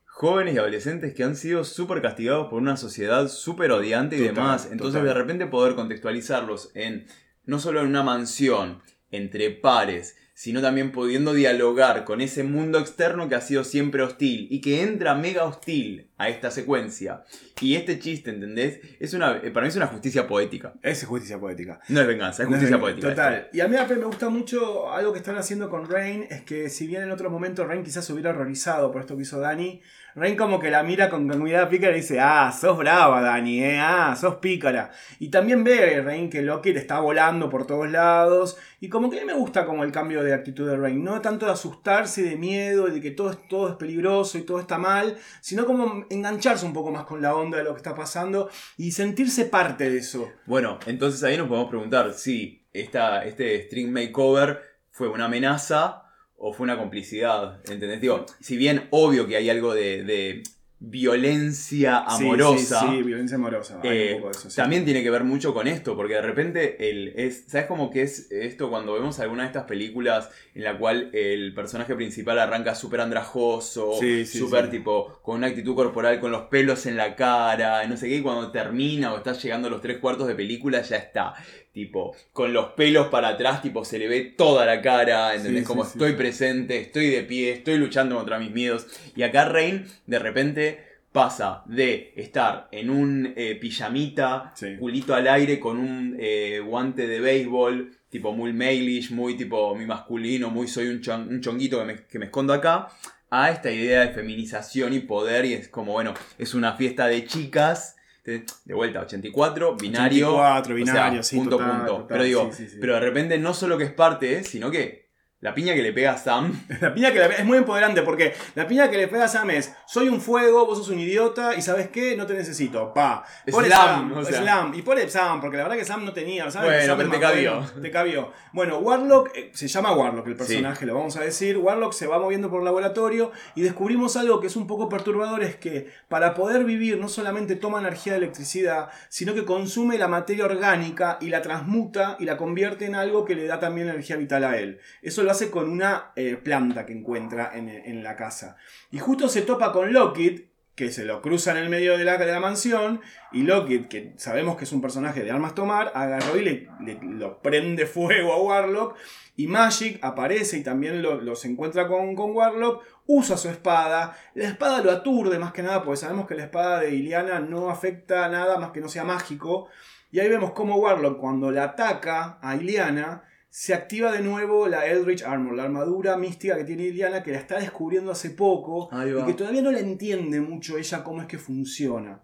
jóvenes y adolescentes que han sido súper castigados por una sociedad súper odiante y Total, demás. Entonces total. de repente poder contextualizarlos en no solo en una mansión, entre pares, sino también pudiendo dialogar con ese mundo externo que ha sido siempre hostil y que entra mega hostil a esta secuencia. Y este chiste, ¿entendés? Es una, eh, para mí es una justicia poética. Es justicia poética. No es venganza, es No, justicia poética. Total. esto. Y a mí me gusta mucho algo que están haciendo con Rain, es que si bien en otro momento Rain quizás se hubiera horrorizado por esto que hizo Dani, Rain como que la mira con, con mirada pícara y dice, ah, sos brava Dani, eh, ah, sos pícara. Y también ve Rain que Loki te está volando por todos lados. Y como que a mí me gusta como el cambio de actitud de Rain, no tanto de asustarse, de miedo, de que todo es, todo es peligroso y todo está mal, sino como engancharse un poco más con la onda de lo que está pasando y sentirse parte de eso. Bueno, entonces ahí nos podemos preguntar si esta, este string makeover fue una amenaza o fue una complicidad. ¿Entendés? Digo, si bien obvio que hay algo de, de violencia amorosa. Sí, sí, violencia amorosa. Eh, un poco de eso, sí. También tiene que ver mucho con esto, porque de repente el, es, ¿sabes cómo que es esto cuando vemos alguna de estas películas en la cual el personaje principal arranca súper andrajoso, súper tipo con una actitud corporal, con los pelos en la cara, no sé qué, y cuando termina o está llegando a los tres cuartos de película ya está, tipo, con los pelos para atrás, tipo, se le ve toda la cara, ¿entendés? Sí, como sí, estoy sí. presente, estoy de pie, estoy luchando contra mis miedos. Y acá Rain, de repente pasa de estar en un eh, pijamita, culito al aire, con un eh, guante de béisbol, tipo muy malish, muy tipo mi masculino, muy soy un, chon- un chonguito que me, que me escondo acá, a esta idea de feminización y poder, y es como, bueno, es una fiesta de chicas. De de vuelta, 84, binario. 84, o binario, sea, sí, punto, total, punto. total, pero digo, sí, sí, sí. pero de repente no solo que es parte, sino que La piña que le pega a Sam. *laughs* La piña que le es muy empoderante porque la piña que le pega a Sam es: soy un fuego, vos sos un idiota y ¿sabes qué? No te necesito. Pa. Pone Slam, Sam, o sea. Slam. Y pone Sam, porque la verdad que Sam no tenía. ¿sabes? Bueno, pero te cabió. Te cabió. Bueno, Warlock, eh, se llama Warlock el personaje, lo vamos a decir. Warlock se va moviendo por el laboratorio y descubrimos algo que es un poco perturbador: es que para poder vivir no solamente toma energía de electricidad, sino que consume la materia orgánica y la transmuta y la convierte en algo que le da también energía vital a él. Eso lo hace con una eh, planta que encuentra en, la casa. Y justo se topa con Lockheed, que se lo cruza en el medio de la, de la mansión, y Lockheed, que sabemos que es un personaje de armas tomar, agarró y le, lo prende fuego a Warlock, y Magic aparece y también lo- los encuentra con, con Warlock, usa su espada, la espada lo aturde más que nada, porque sabemos que la espada de Iliana no afecta a nada más que no sea mágico, y ahí vemos cómo Warlock cuando la ataca a Iliana, se activa de nuevo la Eldritch Armor, la armadura mística que tiene Iliana, que la está descubriendo hace poco y que todavía no la entiende mucho ella cómo es que funciona.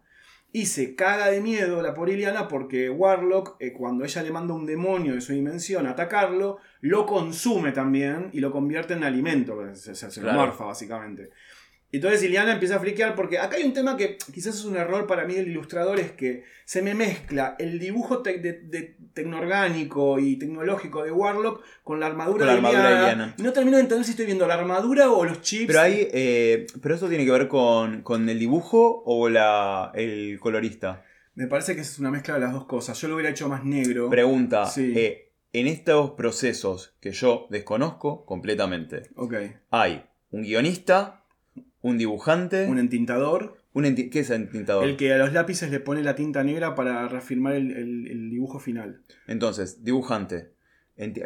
Y se caga de miedo la por Iliana porque Warlock, eh, cuando ella le manda un demonio de su dimensión a atacarlo, lo consume también y lo convierte en alimento, se, se- se lo morfa básicamente. Entonces Iliana empieza a friquear porque acá hay un tema que quizás es un error para mí del ilustrador, es que se me mezcla el dibujo te- de, de- tecnoorgánico y tecnológico de Warlock con la armadura, Con la de, armadura de Iliana. Iliana. Y no termino de entender si estoy viendo la armadura o los chips. Pero ahí, eh, pero eso tiene que ver con, con el dibujo o la, el colorista. Me parece que es una mezcla de las dos cosas. Yo lo hubiera hecho más negro. Pregunta, Sí. eh, en estos procesos que yo desconozco completamente, Ok. hay un guionista, un dibujante, Un entintador. un enti- ¿qué es el entintador? El que a los lápices le pone la tinta negra para reafirmar el, el- el dibujo final. Entonces, dibujante. Enti-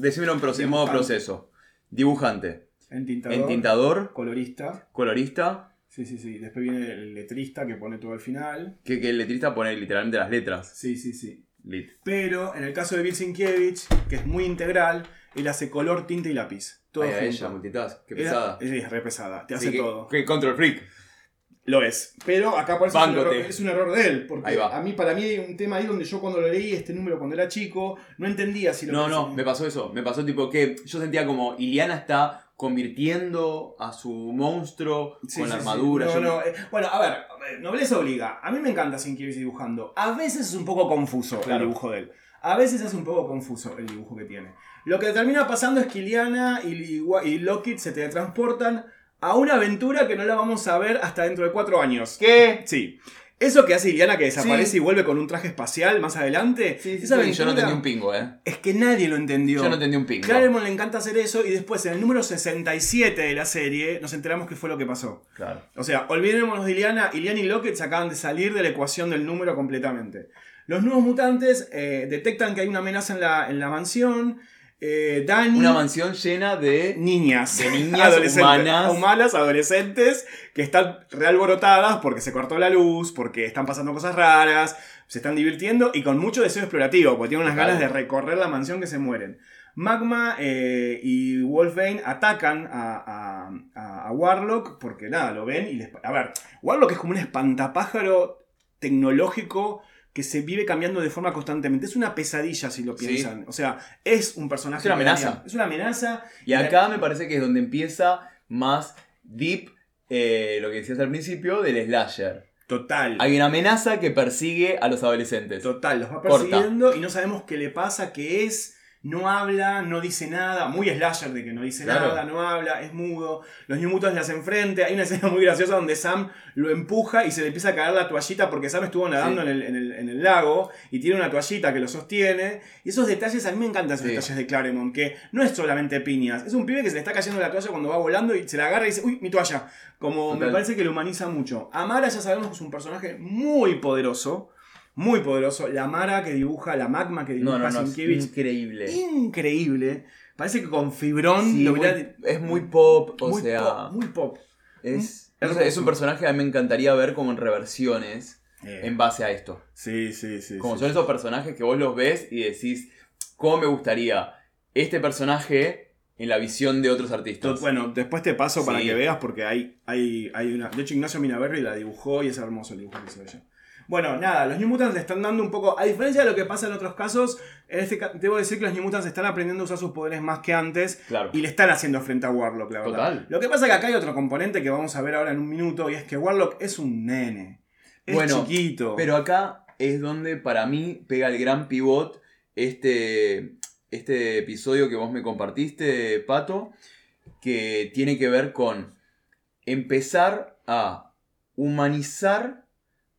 Decímelo en, proce- en modo proceso. Dibujante, Entintador. entintador, Colorista. colorista, Sí, sí, sí. Después viene el letrista que pone todo al final. que, que el letrista pone literalmente las letras. Sí, sí, sí. Lit. Pero en el caso de Bill Sienkiewicz, que es muy integral, él hace color, tinta y lápiz. Todo Ay, a ella, multitask, qué pesada. Es, es re pesada. Te hace que- todo. que control freak. Lo es. Pero acá es un, error, es un error de él. Porque Ahí va. a mí, para mí hay un tema ahí donde yo cuando lo leí este número cuando era chico, no entendía si lo No, no, me pasó eso. Me pasó tipo que yo sentía como Iliana está convirtiendo a su monstruo Sí, con la sí, sí. armadura. No, yo- no, eh, bueno, a ver, eh, Nobleza obliga. A mí me encanta Sienkiewicz dibujando. A veces es un poco confuso Claro. el dibujo de él. A veces es un poco confuso el dibujo que tiene. Lo que termina pasando es que Iliana y, y, Lockheed se teletransportan a una aventura que no la vamos a ver hasta dentro de cuatro años. ¿Qué? Sí. Eso que hace Iliana que desaparece Sí. y vuelve con un traje espacial más adelante. Sí, sí, esa sí, yo no entendí un pingo, eh. Es que nadie lo entendió. Yo no entendí un pingo. Claremont le encanta hacer eso y después en el número 67 de la serie nos enteramos qué fue lo que pasó. Claro. O sea, olvidémonos de Iliana. Iliana y Lockett se acaban de salir de la ecuación del número completamente. Los nuevos mutantes eh, detectan que hay una amenaza en la, en la mansión. Eh, Dani. Una mansión llena de. niñas. De niñas *laughs* adolescentes, humanas. humanas, adolescentes, que están realborotadas porque se cortó la luz, porque están pasando cosas raras, se están divirtiendo y con mucho deseo explorativo, porque tienen unas ganas de recorrer la mansión que se mueren. Magma eh, y Wolfbane atacan a, a- a Warlock porque nada, lo ven y les... A ver, Warlock es como un espantapájaro tecnológico que se vive cambiando de forma constantemente. Es una pesadilla si lo Sí. piensan. O sea, es un personaje... Es una amenaza. Es una amenaza. Y acá me parece que es donde empieza más deep eh, lo que decías al principio del slasher. Total. Hay una amenaza que persigue a los adolescentes. Total, los va Corta. persiguiendo y no sabemos qué le pasa, qué es. No habla, no dice nada. Muy slasher de que no dice Claro. nada, no habla, es mudo. Los New Mutants le hacen frente. Hay una escena muy graciosa donde Sam lo empuja y se le empieza a caer la toallita porque Sam estuvo nadando Sí. en, el, en el- en el lago y tiene una toallita que lo sostiene. Y esos detalles, a mí me encantan esos Sí. detalles de Claremont, que no es solamente piñas. Es un pibe que se le está cayendo la toalla cuando va volando y se la agarra y dice, uy, mi toalla. Como me parece que lo humaniza mucho. Amara ya sabemos que es un personaje muy poderoso. Muy poderoso. La Mara que dibuja, la magma que dibuja No, no, no. Es increíble. increíble. Parece que con Fibrón Sí, lo muy- hubiera- es muy pop, o muy sea. pop, muy pop. Es, Mm, es un personaje que a mí me encantaría ver como en reversiones Eh, en base a esto. sí, sí, sí. Como sí, son sí. esos personajes que vos los ves y decís, ¿cómo me gustaría este personaje en la visión de otros artistas? Bueno, después te paso para que veas porque hay, hay, hay una... De hecho, Ignacio Minaberri la dibujó y es hermoso el dibujo que hizo ella. Bueno, nada, los New Mutants le están dando un poco. A diferencia de lo que pasa en otros casos, en este ca- debo decir que los New Mutants están aprendiendo a usar sus poderes más que antes. Claro. Y le están haciendo frente a Warlock, la verdad. Total. Lo que pasa es que acá hay otro componente que vamos a ver ahora en un minuto, y es que Warlock es un nene. Es Bueno, chiquito. Pero acá es donde para mí pega el gran pivot este, este episodio que vos me compartiste, Pato, que tiene que ver con empezar a humanizar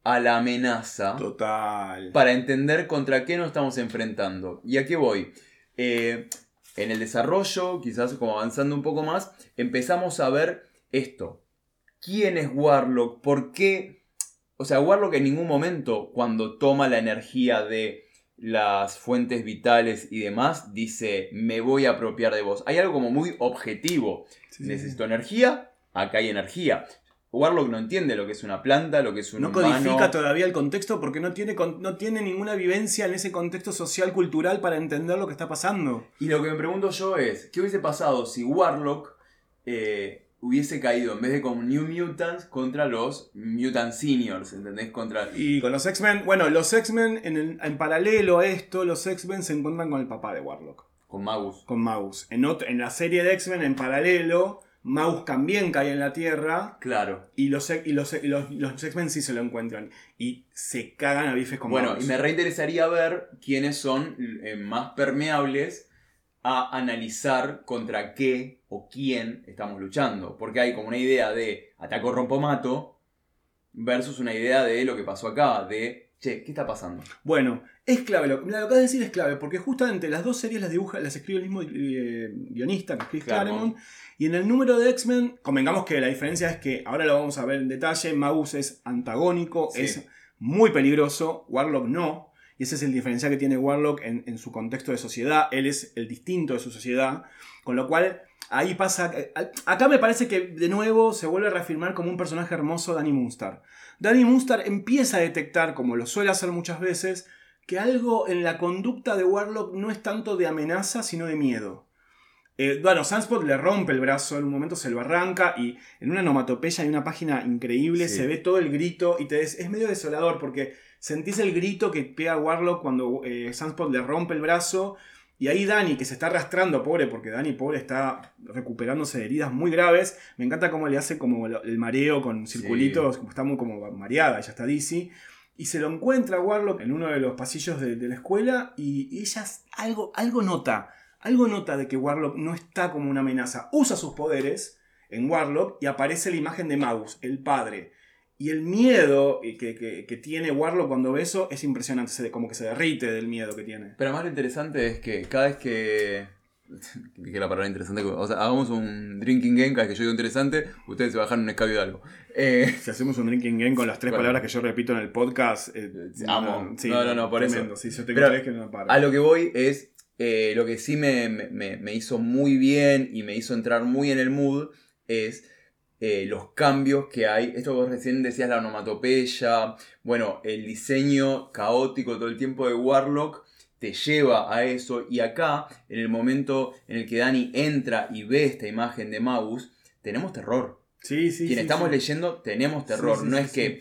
a la amenaza Total. para entender contra qué nos estamos enfrentando. ¿Y a qué voy? Eh, en el desarrollo, quizás como avanzando un poco más, empezamos a ver esto. ¿Quién es Warlock? ¿Por qué? O sea, Warlock en ningún momento, cuando toma la energía de las fuentes vitales y demás, dice, me voy a apropiar de vos. Hay algo como muy objetivo. Sí, sí, Necesito energía, acá hay energía. Warlock no entiende lo que es una planta, lo que es un No humano. codifica todavía el contexto porque no tiene, no tiene ninguna vivencia en ese contexto social cultural para entender lo que está pasando. Y lo que me pregunto yo es, ¿qué hubiese pasado si Warlock eh, hubiese caído en vez de con New Mutants contra los Mutant Seniors? ¿Entendés? Contra... Y con los X-Men, bueno, los X-Men en, en paralelo a esto, los X-Men se encuentran con el papá de Warlock, Con Magus. con Magus. En, en la serie de X-Men en paralelo, Magus también cae en la Tierra Claro. y los, y los, y los, los X-Men sí se lo encuentran. Y se cagan a bifes con Bueno, y me reinteresaría ver quiénes son eh, más permeables a analizar contra qué o quién estamos luchando. Porque hay como una idea de ataco rompomato versus una idea de lo que pasó acá, de, che, ¿qué está pasando? Bueno, es clave, lo, que acabas de decir es clave, porque justamente las dos series las dibuja, las escribe el mismo eh, guionista, que es Chris Claremont. Y en el número de X-Men, convengamos que la diferencia es que, ahora lo vamos a ver en detalle, Magus es antagónico, Sí. es muy peligroso, Warlock no, y ese es el diferencial que tiene Warlock en, en su contexto de sociedad, él es el distinto de su sociedad, con lo cual ahí pasa, eh, acá me parece que de nuevo se vuelve a reafirmar como un personaje hermoso Danny Moonstar. Danny Moonstar empieza a detectar, como lo suele hacer muchas veces, que algo en la conducta de Warlock no es tanto de amenaza, sino de miedo. Eh, bueno, Sunspot le rompe el brazo, en un momento se lo arranca y en una onomatopeya hay una página increíble, Sí. se ve todo el grito y te des- es medio desolador porque sentís el grito que pega Warlock cuando eh, Sunspot le rompe el brazo y ahí Dani, que se está arrastrando, pobre, porque Dani, pobre, está recuperándose de heridas muy graves. Me encanta cómo le hace como el mareo con circulitos, como está muy como mareada, ella está dizzy. Y se lo encuentra Warlock en uno de los pasillos de, de la escuela y ella algo, algo nota. Algo nota de que Warlock no está como una amenaza. Usa sus poderes en Warlock y aparece la imagen de Magus, el padre. Y el miedo que, que- que tiene Warlock cuando ve eso es impresionante. Se, como que se derrite del miedo que tiene. Pero además lo interesante es que cada vez que. *laughs* La palabra interesante. O sea, hagamos un drinking game, cada vez que yo digo interesante, ustedes se bajan un escabio de algo. Eh, Si hacemos un drinking game con las tres Bueno. palabras que yo repito en el podcast, eh, Amo. sí, No, no, no, por tremendo. eso. Sí, yo tengo Pero que no paro. a lo que voy es. eh, lo que sí me, me- me hizo muy bien y me hizo entrar muy en el mood es eh, los cambios que hay. Esto que vos recién decías, la onomatopeya. Bueno, el diseño caótico todo el tiempo de Warlock te lleva a eso. Y acá, en el momento en el que Dani entra y ve esta imagen de Magus, tenemos terror. Sí, sí, Quien sí, estamos sí. leyendo, tenemos terror. Sí, no es que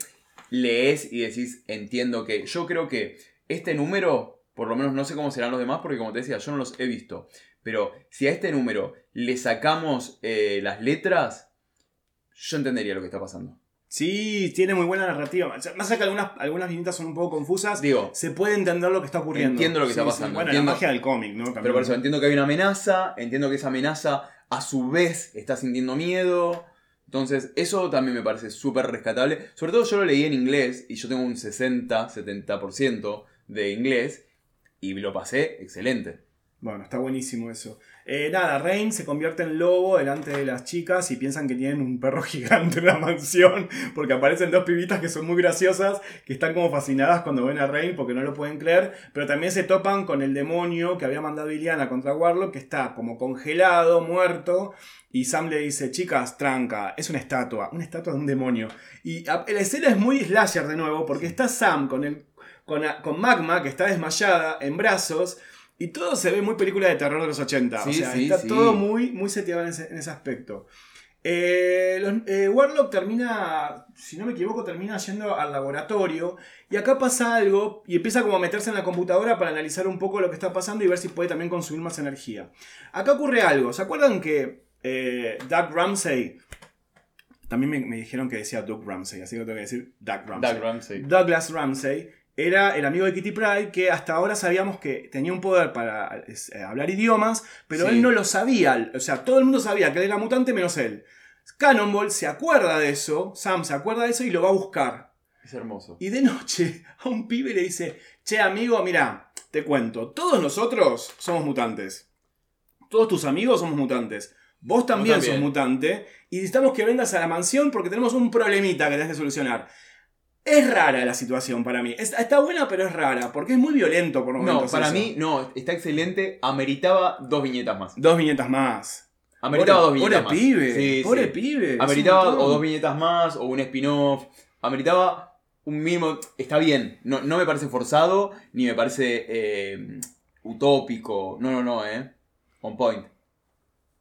lees y decís, entiendo que. Yo creo que este número, por lo menos no sé cómo serán los demás, porque como te decía, yo no los he visto. Pero si a este número le sacamos eh, las letras, yo entendería lo que está pasando. Sí, tiene muy buena narrativa. Más allá que algunas, algunas viñetas son un poco confusas, Digo, se puede entender lo que está ocurriendo. Entiendo lo que Sí, está sí. pasando, Bueno, entiendo. la magia del cómic, ¿no? También. pero por eso entiendo que hay una amenaza, entiendo que esa amenaza a su vez está sintiendo miedo. Entonces, eso también me parece súper rescatable. Sobre todo yo lo leí en inglés y yo tengo un 60-70% de inglés y lo pasé excelente. Bueno, está buenísimo eso. Eh, nada, Rain se convierte en lobo delante de las chicas y piensan que tienen un perro *laughs* gigante en la mansión porque aparecen dos pibitas que son muy graciosas, que están como fascinadas cuando ven a Rain porque no lo pueden creer, pero también se topan con el demonio que había mandado Iliana contra Warlock, que está como congelado, muerto, y Sam le dice, chicas, tranca, es una estatua, una estatua de un demonio. Y la escena es muy slasher de nuevo porque está Sam con, el, con, con Magma, que está desmayada, en brazos, y todo se ve muy película de terror de los 80. o Sí, sea, sí, está sí. todo muy, muy seteado en ese, en ese aspecto. Eh, los- eh, Warlock termina, si no me equivoco, termina yendo al laboratorio y acá pasa algo y empieza como a meterse en la computadora para analizar un poco lo que está pasando y ver si puede también consumir más energía. Acá ocurre algo, ¿se acuerdan que eh, Doug Ramsey, también me, me dijeron que decía Doug Ramsey, así que tengo que decir Doug Ramsey. Doug Ramsey. Douglas Ramsey era el amigo de Kitty Pryde que hasta ahora sabíamos que tenía un poder para eh, hablar idiomas, pero Sí. él no lo sabía. O sea, todo el mundo sabía que él era mutante menos él. Cannonball se acuerda de eso, Sam se acuerda de eso y lo va a buscar. Es hermoso. Y de noche *laughs* a un pibe le dice, che amigo, mira, te cuento, todos nosotros somos mutantes. Todos tus amigos somos mutantes. Vos también, también. sos mutante y necesitamos que vengas a la mansión porque tenemos un problemita que tenés que solucionar. Es rara la situación para mí. Es- está buena, pero es rara, porque es muy violento por No, momentos. para eso. mí, no, está excelente. Ameritaba dos viñetas más. Dos viñetas más. Ameritaba Pobre- dos viñetas pobre más. pibe. Sí, pobre sí. pibe. Ameritaba o dos viñetas más o un spin-off. Ameritaba un mínimo. Está bien. No, no me parece forzado ni me parece eh, utópico. No, no, no, eh. On point.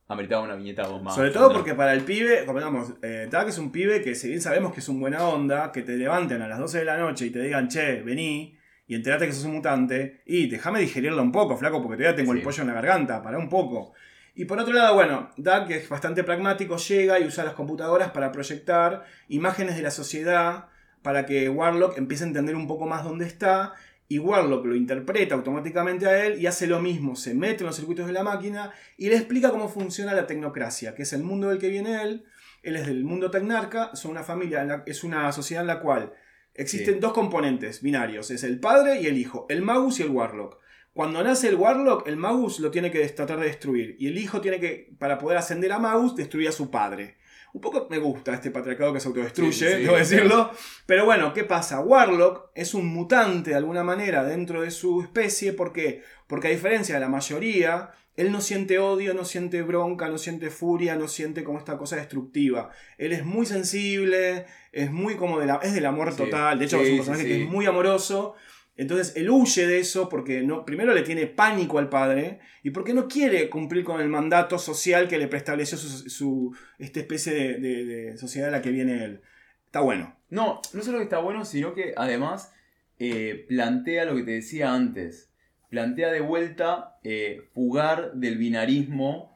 Ameritaba una viñeta o más. Sobre todo porque para el pibe, como digamos, eh, es un pibe que si bien sabemos que es un buena onda, que te levanten a las 12 de la noche y te digan, che, vení y enterate que sos un mutante, y déjame digerirlo un poco, flaco, porque todavía tengo el pollo en la garganta, para un poco. Y por otro lado, bueno, Doug, que es bastante pragmático, llega y usa las computadoras para proyectar imágenes de la sociedad para que Warlock empiece a entender un poco más dónde está. Y Warlock lo interpreta automáticamente a él y hace lo mismo, se mete en los circuitos de la máquina y le explica cómo funciona la tecnocracia, que es el mundo del que viene él. Él es del mundo tecnarca, son una familia, en la- es una sociedad en la cual existen Sí. dos componentes binarios, es el padre y el hijo, el magus y el warlock. Cuando nace el warlock, el magus lo tiene que tratar de destruir y el hijo tiene que, para poder ascender a magus, destruir a su padre. Un poco me gusta este patriarcado que se autodestruye, Sí, sí, debo decirlo. Pero bueno, ¿qué pasa? Warlock es un mutante de alguna manera dentro de su especie. ¿Por qué? Porque a diferencia de la mayoría, él no siente odio, no siente bronca, no siente furia, no siente como esta cosa destructiva. Él es muy sensible, es muy como de la, es del amor total. De hecho, es un personaje que es muy amoroso. Entonces él huye de eso porque no, primero le tiene pánico al padre y porque no quiere cumplir con el mandato social que le preestableció su, su- esta especie de, de- de sociedad a la que viene él. Está bueno. No, no solo que está bueno, sino que además eh, plantea lo que te decía antes. Plantea de vuelta eh, fugar del binarismo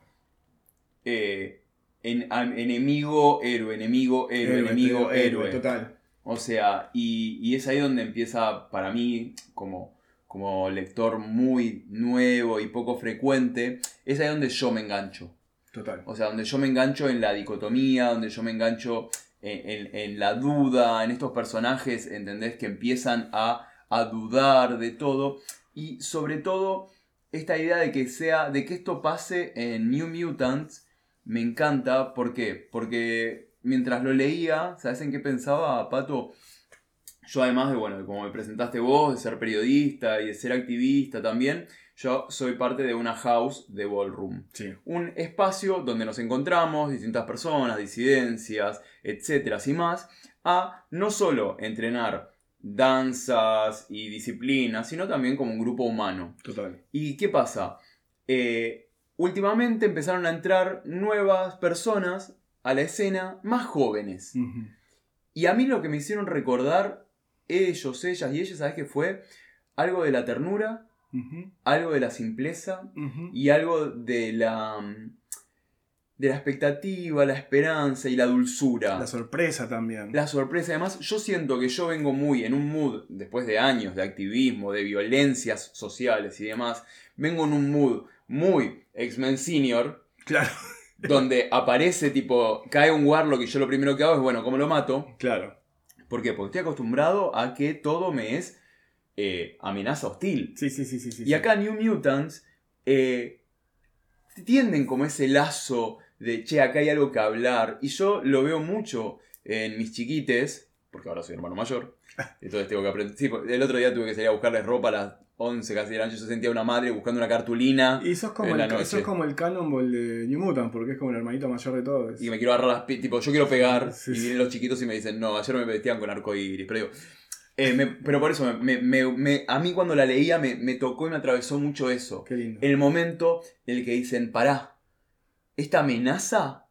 eh, en, a- enemigo, héroe, enemigo, héroe, enemigo, héroe. Total. O sea, y, y es ahí donde empieza para mí, como, como lector muy nuevo y poco frecuente, es ahí donde yo me engancho. Total. O sea, donde yo me engancho en la dicotomía, donde yo me engancho en, en- en la duda, en estos personajes, ¿entendés? Que empiezan a, a dudar de todo. Y sobre todo, esta idea de que sea, de que esto pase en New Mutants, me encanta. ¿Por qué? Porque mientras lo leía, ¿sabes en qué pensaba, Pato? Yo además de, bueno, como me presentaste vos, de ser periodista y de ser activista también, yo soy parte de una house de ballroom Sí. un espacio donde nos encontramos, distintas personas, disidencias, etcétera, y más, a no solo entrenar danzas y disciplinas, sino también como un grupo humano. Total. ¿Y qué pasa? Eh, últimamente empezaron a entrar nuevas personas a la escena más jóvenes. Y a mí lo que me hicieron recordar ellos, ellas y ellas, ¿sabes qué fue? Algo de la ternura, algo de la simpleza y algo de la de la expectativa, la esperanza y la dulzura. La sorpresa también. La sorpresa, además, yo siento que yo vengo muy en un mood, después de años de activismo, de violencias sociales y demás, vengo en un mood muy X-Men Senior, Claro, *laughs* donde aparece tipo, cae un Warlock y yo lo primero que hago es, bueno, ¿cómo lo mato? claro. ¿Por qué? Porque estoy acostumbrado a que todo me es eh, amenaza hostil. Sí, sí, sí, sí. sí, Y acá New Mutants eh, tienden como ese lazo de, che, acá hay algo que hablar. Y yo lo veo mucho en mis chiquites, porque ahora soy hermano mayor. *laughs* Entonces tengo que aprender. Sí, el otro día tuve que salir a buscarles ropa a las 11 casi de la noche. Yo sentía una madre buscando una cartulina. Y sos como, en la el, noche. sos como el Cannonball de New Mutant, porque es como el hermanito mayor de todos. Y me quiero agarrar las tipo, yo quiero pegar. Sí, y vienen los chiquitos y me dicen, no, ayer me vestían con arcoíris. Pero digo, eh, me- pero por eso, me- me- me- a mí cuando la leía me, me tocó y me atravesó mucho eso. Qué lindo. el momento en el que dicen, pará, esta amenaza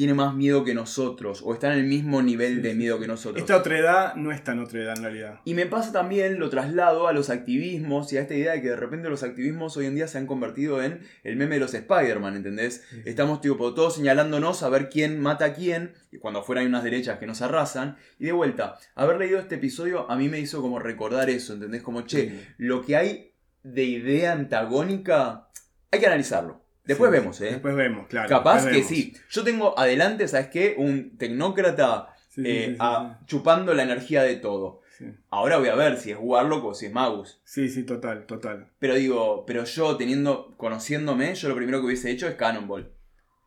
tiene más miedo que nosotros o está en el mismo nivel Sí, de miedo que nosotros. Esta otra edad no es tan otra edad en realidad. Y me pasa también, lo traslado a los activismos y a esta idea de que de repente los activismos hoy en día se han convertido en el meme de los Spider-Man, ¿entendés? Sí. Estamos tipo todos señalándonos a ver quién mata a quién, y cuando afuera hay unas derechas que nos arrasan. Y de vuelta, haber leído este episodio a mí me hizo como recordar eso, ¿entendés? Como, che, lo que hay de idea antagónica, hay que analizarlo. Después Sí, vemos, ¿eh? Después vemos, claro. Capaz que vemos. sí. Yo tengo adelante, ¿sabes qué? Un tecnócrata Sí, eh, sí, sí, a- chupando la energía de todo. Ahora voy a ver si es Warlock o si es Magus. Sí, sí, total, total. Pero digo, pero yo teniendo, conociéndome, yo lo primero que hubiese hecho es Cannonball.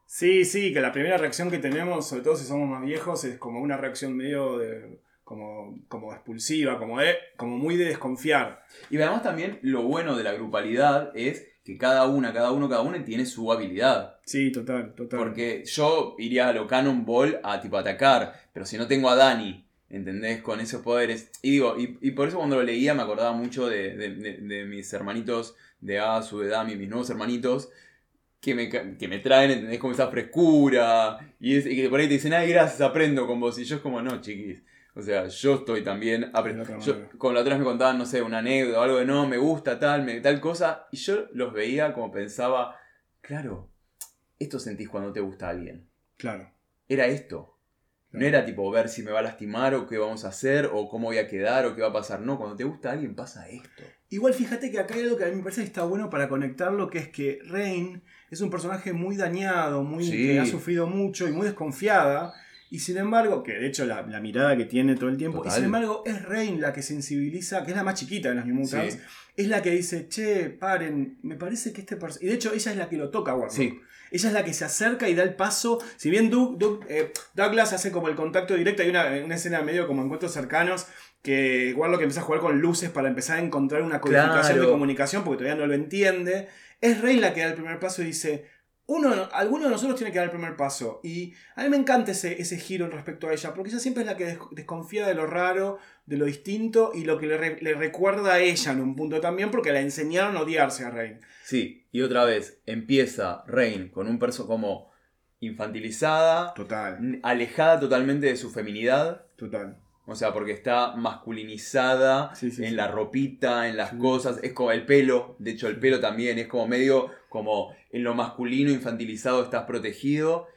Sí, sí, que la primera reacción que tenemos, sobre todo si somos más viejos, es como una reacción medio de, como, como expulsiva, como, de, como muy de desconfiar. Y además también lo bueno de la grupalidad es que cada una, cada uno, cada uno tiene su habilidad. Sí, total, total. Porque yo iría a lo Cannonball a tipo atacar, pero si no tengo a Dani, ¿entendés? Con esos poderes. Y digo, y, y por eso cuando lo leía me acordaba mucho de, de- de- de mis hermanitos de Asu, de Dami, mis nuevos hermanitos. Que me, que me traen, ¿entendés? Como esa frescura. Y, es- y que por ahí te dicen, ay, gracias, aprendo con vos. Y yo es como, no, chiquis. O sea, yo estoy también aprendiendo. Yo, con la otra vez me contaban, no sé, una anécdota o algo de no, me gusta tal, me, tal cosa. Y yo los veía como pensaba, claro, esto sentís cuando te gusta alguien. Claro. Era esto. No era tipo ver si me va a lastimar o qué vamos a hacer o cómo voy a quedar o qué va a pasar. No, cuando te gusta alguien pasa esto. Igual fíjate que acá hay algo que a mí me parece que está bueno para conectarlo, que es que Rain es un personaje muy dañado, muy Sí. que ha sufrido mucho y muy desconfiada. Y sin embargo, que de hecho la, la mirada que tiene todo el tiempo, Total. y sin embargo es Rain la que sensibiliza, que es la más chiquita de las New Mutants, Sí. es la que dice, che, paren, me parece que este personaje... Y de hecho ella es la que lo toca a Warlock. Sí. Ella es la que se acerca y da el paso. Si bien Doug- Doug- eh, Douglas hace como el contacto directo, hay una, una escena medio como encuentros cercanos que Warlock empieza a jugar con luces para empezar a encontrar una codificación Claro. de comunicación porque todavía no lo entiende. Es Rey la que da el primer paso y dice, uno, alguno de nosotros tiene que dar el primer paso. Y a mí me encanta ese, ese giro respecto a ella, porque ella siempre es la que des- desconfía de lo raro, de lo distinto y lo que le, re- le recuerda a ella en un punto también, porque la enseñaron a odiarse a Rey. Sí, y otra vez empieza Rain con un perso como infantilizada, Total, alejada totalmente de su feminidad. total. O sea, porque está masculinizada Sí, sí, en sí. la ropita, en las cosas. Es como el pelo. De hecho, el pelo también es como medio como en lo masculino infantilizado estás protegido.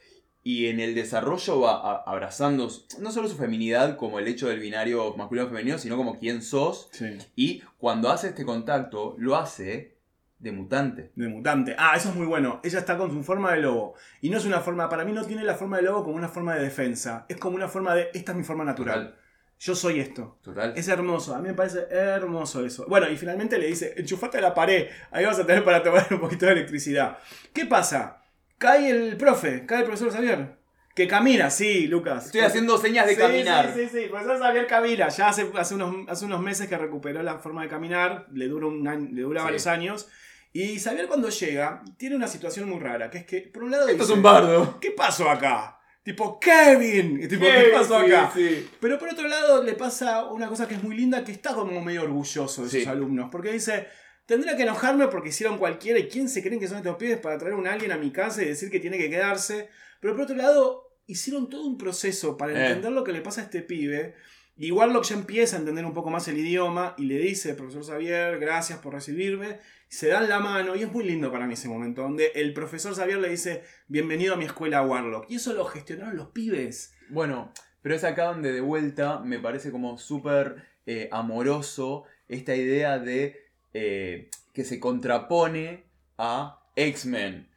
Y en el desarrollo va abrazando no solo su feminidad como el hecho del binario masculino-femenino, sino como quién sos. Sí. Y cuando hace este contacto, lo hace de mutante. De mutante. Ah, eso es muy bueno. Ella está con su forma de lobo. Y no es una forma, para mí no tiene la forma de lobo como una forma de defensa. Es como una forma de, esta es mi forma natural. Total. Yo soy esto. Total. Es hermoso, a mí me parece hermoso eso. Bueno, y finalmente le dice, enchufate a la pared, ahí vas a tener para tomar *laughs* un poquito de electricidad. ¿Qué pasa? Cae el profe, cae el profesor Xavier. Que camina, sí, Lucas. Estoy haciendo señas de Sí, caminar. Sí, sí, sí, profesor Xavier camina. Ya hace, hace, unos, hace unos meses que recuperó la forma de caminar, le dura, un año- le dura Sí. varios años. Y Xavier cuando llega, tiene una situación muy rara, que es que, por un lado, Esto es un bardo. ¿qué pasó acá? Tipo, Kevin. Y tipo, ¿qué pasó acá? sí. Pero por otro lado le pasa una cosa que es muy linda, que está como medio orgulloso de Sí. sus alumnos, porque dice, tendría que enojarme porque hicieron cualquiera y quién se creen que son estos pibes para traer a un alien a mi casa y decir que tiene que quedarse. Pero por otro lado, hicieron todo un proceso para Eh. entender lo que le pasa a este pibe. Y Warlock ya empieza a entender un poco más el idioma y le dice, profesor Xavier, gracias por recibirme. Se dan la mano y es muy lindo para mí ese momento, donde el profesor Xavier le dice, bienvenido a mi escuela Warlock. Y eso lo gestionaron los pibes. Bueno, pero es acá donde de vuelta me parece como súper eh, amoroso esta idea de eh, que se contrapone a X-Men.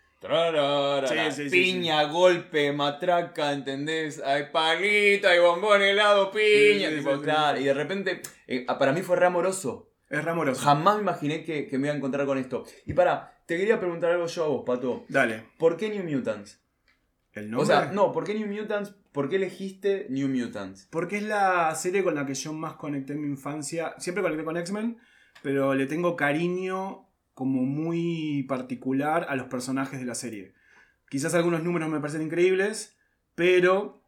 Sí, sí, piña, golpe, matraca, ¿entendés? Hay palito, hay bombón helado, piña. Tipo, claro. Y de repente, eh, para mí fue re amoroso. Es ramoroso. Jamás me imaginé que, que me iba a encontrar con esto. Y para, te quería preguntar algo yo a vos, Pato. Dale. ¿Por qué New Mutants? ¿El nombre? O sea, no, ¿por qué New Mutants? ¿Por qué elegiste New Mutants? Porque es la serie con la que yo más conecté en mi infancia. Siempre conecté con X-Men, pero le tengo cariño como muy particular a los personajes de la serie. Quizás algunos números me parecen increíbles, pero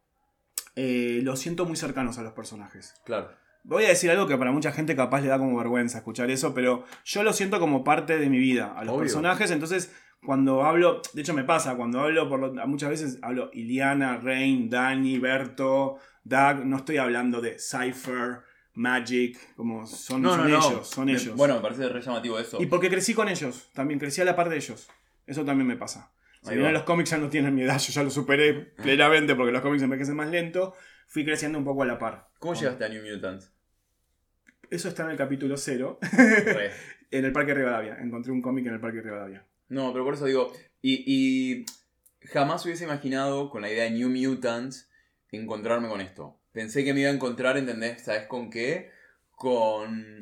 eh, los siento muy cercanos a los personajes. Claro. Voy a decir algo que para mucha gente capaz le da como vergüenza escuchar eso, pero yo lo siento como parte de mi vida, a los Obvio. personajes, entonces cuando hablo, de hecho me pasa, cuando hablo, por lo- muchas veces hablo Iliana, Rain, Dani, Berto, Doug, no estoy hablando de Cypher, Magic, como son, son ellos, son Me- ellos. Bueno, me parece re llamativo eso. y porque crecí con ellos, también crecí a la par de ellos. Eso también me pasa. Si bien los cómics ya no tienen mi edad, yo ya lo superé plenamente porque los cómics envejecen más lento, fui creciendo un poco a la par. ¿Cómo llegaste a New Mutants? Eso está en el capítulo 0, Re. *laughs* en el Parque Rivadavia. Encontré un cómic en el Parque Rivadavia. No, pero por eso digo, y, y jamás hubiese imaginado con la idea de New Mutants encontrarme con esto. Pensé que me iba a encontrar, ¿entendés? ¿Sabes con qué? Con...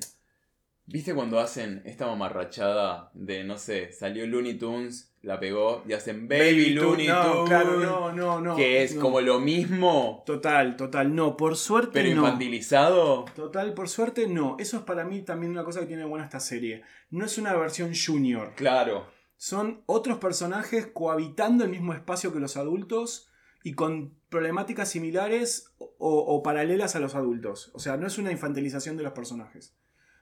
¿Viste cuando hacen esta mamarrachada de, no sé, salió Looney Tunes, la pegó y hacen Baby, Looney no, Tunes? claro, no, no, no. que es no. como lo mismo, Total, total, no. Por suerte pero no. infantilizado. Total, por suerte no. Eso es para mí también una cosa que tiene buena esta serie. No es una versión junior. Claro. Son otros personajes cohabitando el mismo espacio que los adultos y con problemáticas similares o, o paralelas a los adultos. O sea, no es una infantilización de los personajes.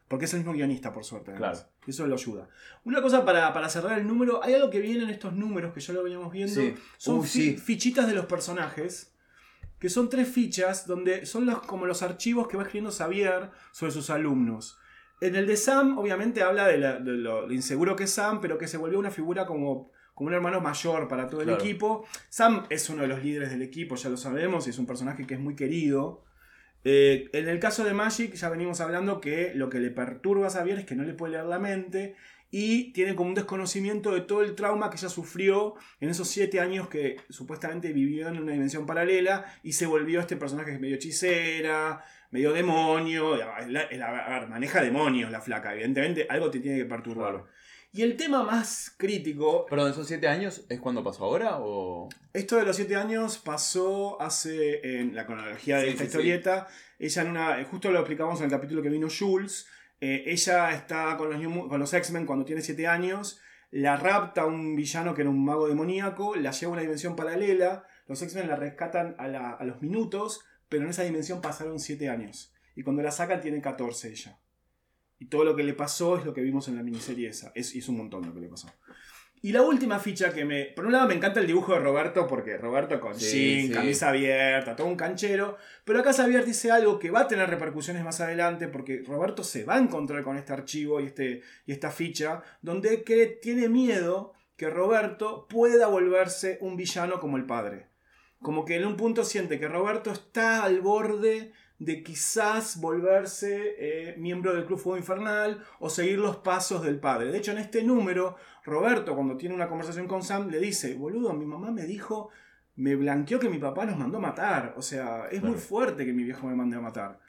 Porque es el mismo guionista, por suerte. Claro. Eso lo ayuda. Una cosa para, para cerrar el número. Hay algo que viene en estos números que ya lo veníamos viendo. Sí. Son Uh, fi- sí. fichitas de los personajes. Que son tres fichas donde son los, como los archivos que va escribiendo Xavier sobre sus alumnos. En el de Sam, obviamente, habla de, la- de lo, inseguro que es Sam, pero que se volvió una figura como, como un hermano mayor para todo el equipo. Sam es uno de los líderes del equipo, ya lo sabemos, y es un personaje que es muy querido. Eh, en el caso de Magic, ya venimos hablando que lo que le perturba a Xavier es que no le puede leer la mente y tiene como un desconocimiento de todo el trauma que ella sufrió en esos siete años que supuestamente vivió en una dimensión paralela y se volvió este personaje que es medio hechicera, medio demonio. la- la- a ver, maneja demonios la flaca, evidentemente algo te tiene que perturbar. Y el tema más crítico Perdón, ¿esos siete años es cuando pasó ahora o...? esto de los siete años pasó hace, en la cronología de Sí, esta sí, historieta, ella en una, justo lo explicamos en el capítulo que vino Jules, eh, ella está con los, New con los X-Men cuando tiene siete años, la rapta un villano que era un mago demoníaco, la lleva a una dimensión paralela, los X-Men la rescatan a, la- a los minutos, pero en esa dimensión pasaron siete años. Y cuando la sacan tiene 14 ella. Y todo lo que le pasó es lo que vimos en la miniserie esa. Es, es un montón lo que le pasó. Y la última ficha que me. Por un lado me encanta el dibujo de Roberto, porque Roberto con Sí, jean, sí. camisa abierta, todo un canchero. Pero acá Xavier dice algo que va a tener repercusiones más adelante, porque Roberto se va a encontrar con este archivo y, este, y esta ficha, donde que tiene miedo que Roberto pueda volverse un villano como el padre. Como que en un punto siente que Roberto está al borde de quizás volverse eh, miembro del Club Fuego Infernal o seguir los pasos del padre. De hecho, en este número, Roberto, cuando tiene una conversación con Sam, le dice, boludo, mi mamá me dijo, me blanqueó que mi papá nos mandó a matar. O sea, es muy fuerte que mi viejo me mande a matar.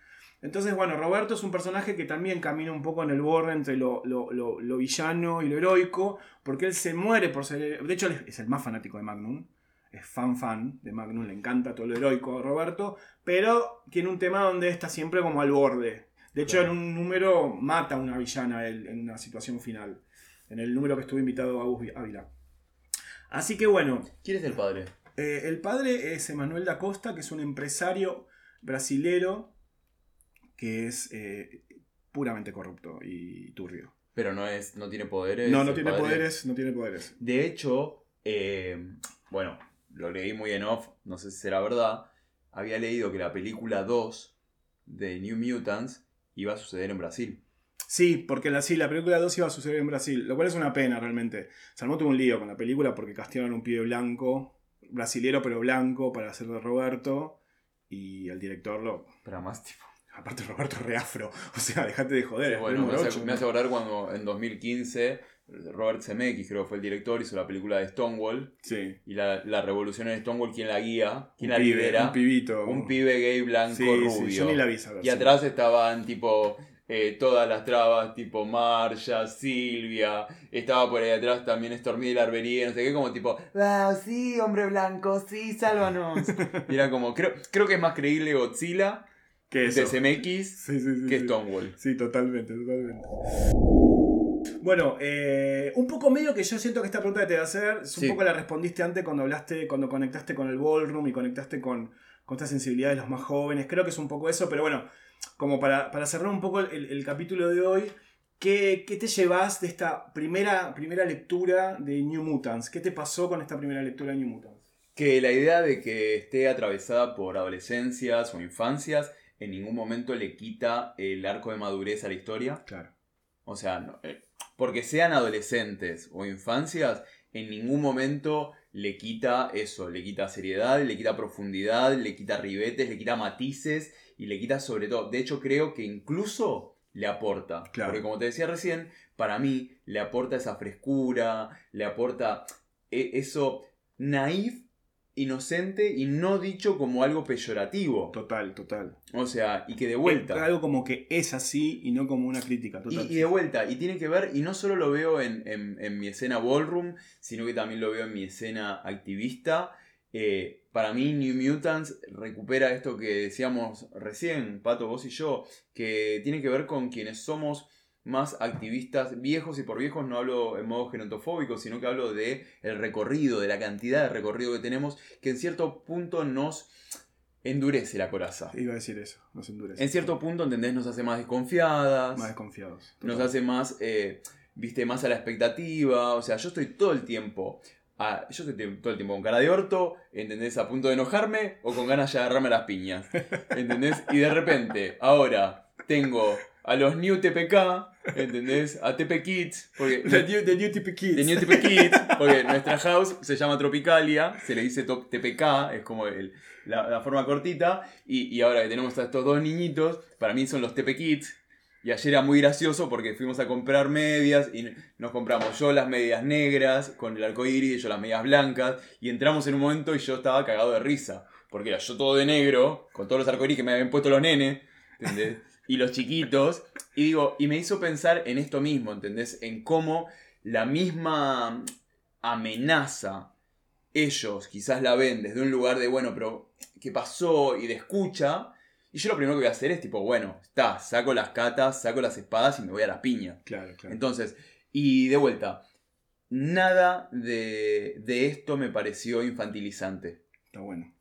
Entonces, bueno, Roberto es un personaje que también camina un poco en el borde entre lo, lo- lo- lo villano y lo heroico, porque él se muere por ser... De hecho, él es el más fanático de Magnum. Es fan fan de Magnum, le encanta todo lo heroico a Roberto, pero tiene un tema donde está siempre como al borde. De hecho, Claro. en un número mata a una villana él en una situación final. En el número que estuvo invitado a Ávila. Así que bueno, ¿Quién es el padre? eh, el padre es Emanuel da Costa, que es un empresario brasilero que es eh, puramente corrupto y turbio. Pero no es, no tiene poderes. No, no tiene padre. poderes, no tiene poderes. De hecho, eh, bueno, lo leí muy en off, no sé si será verdad. Había leído que la película 2 de New Mutants iba a suceder en Brasil. Sí, porque la, sí, la película 2 iba a suceder en Brasil, lo cual es una pena realmente. Se armó todo un lío con la película porque castearon a un pibe blanco, brasilero pero blanco, para hacer de Roberto, y el director lo... Pero más tipo. Aparte Roberto es re afro, *laughs* o sea, dejate de joder. bueno, me hace, ocho. me hace acordar cuando en 2015 Robert Zemeckis, creo que fue el director, hizo la película de Stonewall. Sí. Y la, la revolución en Stonewall, ¿quién la guía? ¿Quién Un la pibe, lidera? Un pibito. Un pibe gay blanco Sí, sí, rubio. yo ni la vi esa Y atrás estaban tipo eh, todas las trabas, tipo Marcia, Silvia, estaba por ahí atrás también Stormy de la Arbería, no sé qué, como tipo, wow, sí, hombre blanco, sí, sálvanos. *laughs* y era como, creo, creo que es más creíble Godzilla ¿Qué es de eso? CMX *laughs* Sí, que. Stonewall. Sí, totalmente, totalmente. Bueno, eh, un poco medio que yo siento que esta pregunta que te voy a hacer, un poco la respondiste antes cuando hablaste, cuando conectaste con el ballroom y conectaste con, con esta sensibilidad de los más jóvenes. Creo que es un poco eso, pero bueno, como para, para cerrar un poco el, el capítulo de hoy, ¿Qué, qué te llevas de esta primera, primera lectura de New Mutants? ¿Qué te pasó con esta primera lectura de New Mutants? Que la idea de que esté atravesada por adolescencias o infancias en ningún momento le quita el arco de madurez a la historia. Claro. O sea, no, eh, porque sean adolescentes o infancias, en ningún momento le quita eso, le quita seriedad, le quita profundidad, le quita ribetes, le quita matices y le quita sobre todo. De hecho, creo que incluso le aporta. Claro. Porque como te decía recién, para mí le aporta esa frescura, le aporta eh, eso naif, inocente y no dicho como algo peyorativo. Total, total. O sea, y que de vuelta. Algo como que es así y no como una crítica, Y, total. y de vuelta, y tiene que ver, y no solo lo veo en, en- en mi escena ballroom, sino que también lo veo en mi escena activista. Eh, para mí, New Mutants recupera esto que decíamos recién, Pato, vos y yo, que tiene que ver con quienes somos más activistas viejos, y por viejos no hablo en modo gerontofóbico, sino que hablo de el recorrido, de la cantidad de recorrido que tenemos, que en cierto punto nos endurece la coraza. Iba a decir eso, nos endurece. En cierto punto, ¿entendés? Nos hace más desconfiadas Más desconfiados. nos hace más, eh, viste, más a la expectativa. O sea, yo estoy todo el tiempo, yo estoy todo el tiempo con cara de orto, ¿entendés? A punto de enojarme o con ganas de agarrarme a las piñas, ¿entendés? Y de repente, ahora tengo a los New TPK, ¿entendés? A TP Kids, porque... *laughs* The New, the new Type Kids. De New TP Kids, porque nuestra house se llama Tropicalia, se le dice top- TPK, es como el- la, la forma cortita, y, y ahora que tenemos a estos dos niñitos, para mí son los TP Kids, y ayer era muy gracioso porque fuimos a comprar medias y nos compramos yo las medias negras con el arco iris y yo las medias blancas, y entramos en un momento y yo estaba cagado de risa, porque era yo todo de negro, con todos los arcoíris que me habían puesto los nenes, ¿entendés? Y los chiquitos, y digo, y me hizo pensar en esto mismo, ¿entendés? En cómo la misma amenaza, ellos quizás la ven desde un lugar de, bueno, pero ¿qué pasó? Y de escucha. Y yo lo primero que voy a hacer es tipo, bueno, está, saco las catas, saco las espadas y me voy a la piña. Claro, claro. Entonces, y de vuelta, nada de, de esto me pareció infantilizante. Está bueno.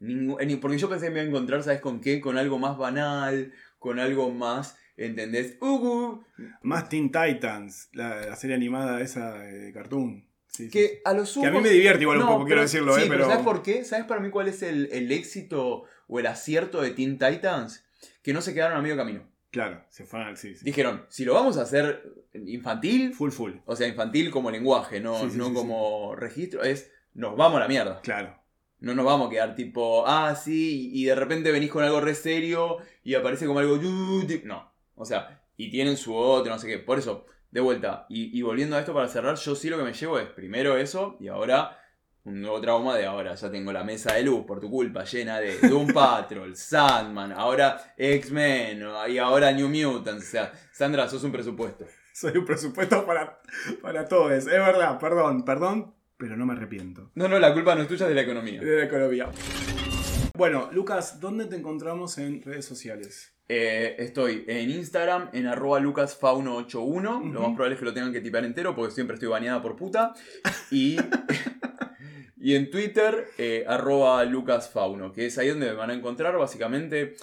Ningú- porque yo pensé que me iba a encontrar, ¿sabes con qué? Con algo más banal, con algo más, ¿entendés? Ugu, Más Teen Titans, la, la serie animada esa de cartoon. Sí, que sí. a los Que a mí me divierte igual un poco, quiero decirlo, sí, eh, pero- ¿sabes por qué? ¿Sabes para mí cuál es el, el éxito o el acierto de Teen Titans? Que no se quedaron a medio camino. Claro, se fueron al sí. Dijeron, si lo vamos a hacer infantil, Full, full. o sea, infantil como lenguaje, no, no como registro, es nos vamos a la mierda. Claro. No nos vamos a quedar tipo, ah, sí, y de repente venís con algo re serio y aparece como algo. No. O sea, y tienen su otro, no sé qué. Por eso, de vuelta, y, y volviendo a esto para cerrar, yo sí lo que me llevo es primero eso y ahora un nuevo trauma de ahora. Ya tengo la mesa de luz por tu culpa llena de Doom *laughs* Patrol, Sandman, ahora X-Men y ahora New Mutants. O sea, Sandra, sos un presupuesto. Soy un presupuesto para, para todos. Es verdad, perdón, perdón, pero no me arrepiento. No, no, la culpa no es tuya, es de la economía. De la economía. Bueno, Lucas, ¿dónde te encontramos en redes sociales? Eh, estoy en Instagram, en arroba lucasfauno81. Lo más probable es que lo tengan que tipear entero porque siempre estoy baneada por puta. Y, *laughs* y en Twitter, eh, arroba lucasfauno, que es ahí donde me van a encontrar básicamente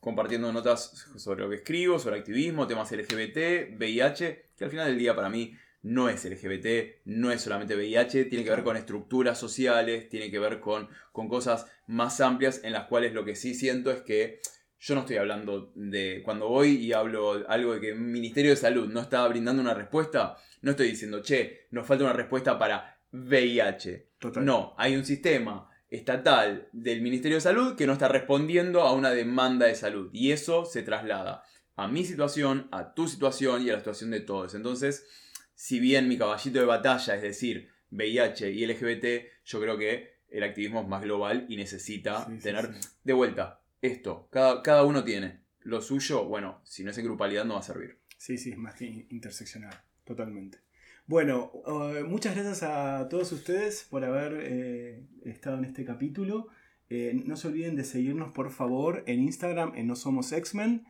compartiendo notas sobre lo que escribo, sobre activismo, temas LGBT, VIH, que al final del día para mí no es LGBT, no es solamente VIH, tiene que ver con estructuras sociales, tiene que ver con, con cosas más amplias en las cuales lo que sí siento es que yo no estoy hablando de cuando voy y hablo algo de que el Ministerio de Salud no está brindando una respuesta, no estoy diciendo, che, nos falta una respuesta para VIH. Total. No, hay un sistema estatal del Ministerio de Salud que no está respondiendo a una demanda de salud y eso se traslada a mi situación, a tu situación y a la situación de todos. Entonces, si bien mi caballito de batalla es decir, VIH y LGBT, yo creo que el activismo es más global y necesita Sí, sí, tener sí. de vuelta esto. Cada, cada uno tiene lo suyo. Bueno, si no es en grupalidad no va a servir. Sí, sí, es más que interseccional, totalmente. Bueno, eh, muchas gracias a todos ustedes por haber eh, estado en este capítulo. Eh, no se olviden de seguirnos por favor en Instagram en No Somos X-Men.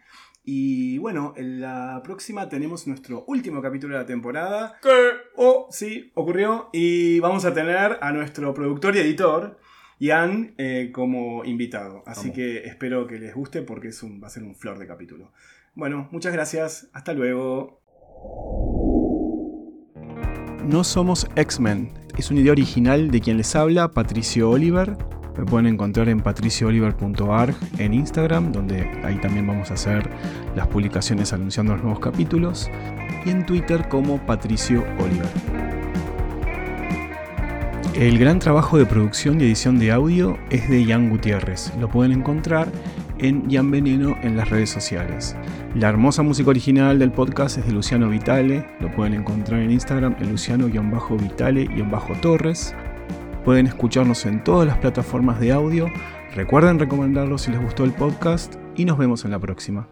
Y bueno, en la próxima tenemos nuestro último capítulo de la temporada. Oh, sí, ocurrió. Y vamos a tener a nuestro productor y editor, Ian, eh, como invitado. Así Vamos. que espero que les guste porque es un, va a ser un flor de capítulo. Bueno, muchas gracias. Hasta luego. No somos X-Men. Es una idea original de quien les habla, Patricio Oliver. Me pueden encontrar en patriciooliver.org en Instagram, donde ahí también vamos a hacer las publicaciones anunciando los nuevos capítulos. Y en Twitter como Patricio Oliver. El gran trabajo de producción y edición de audio es de Ian Gutiérrez. Lo pueden encontrar en Ian Veneno en las redes sociales. La hermosa música original del podcast es de Luciano Vitale. Lo pueden encontrar en Instagram en Luciano-Vitale-Torres. Pueden escucharnos en todas las plataformas de audio. Recuerden recomendarlo si les gustó el podcast y nos vemos en la próxima.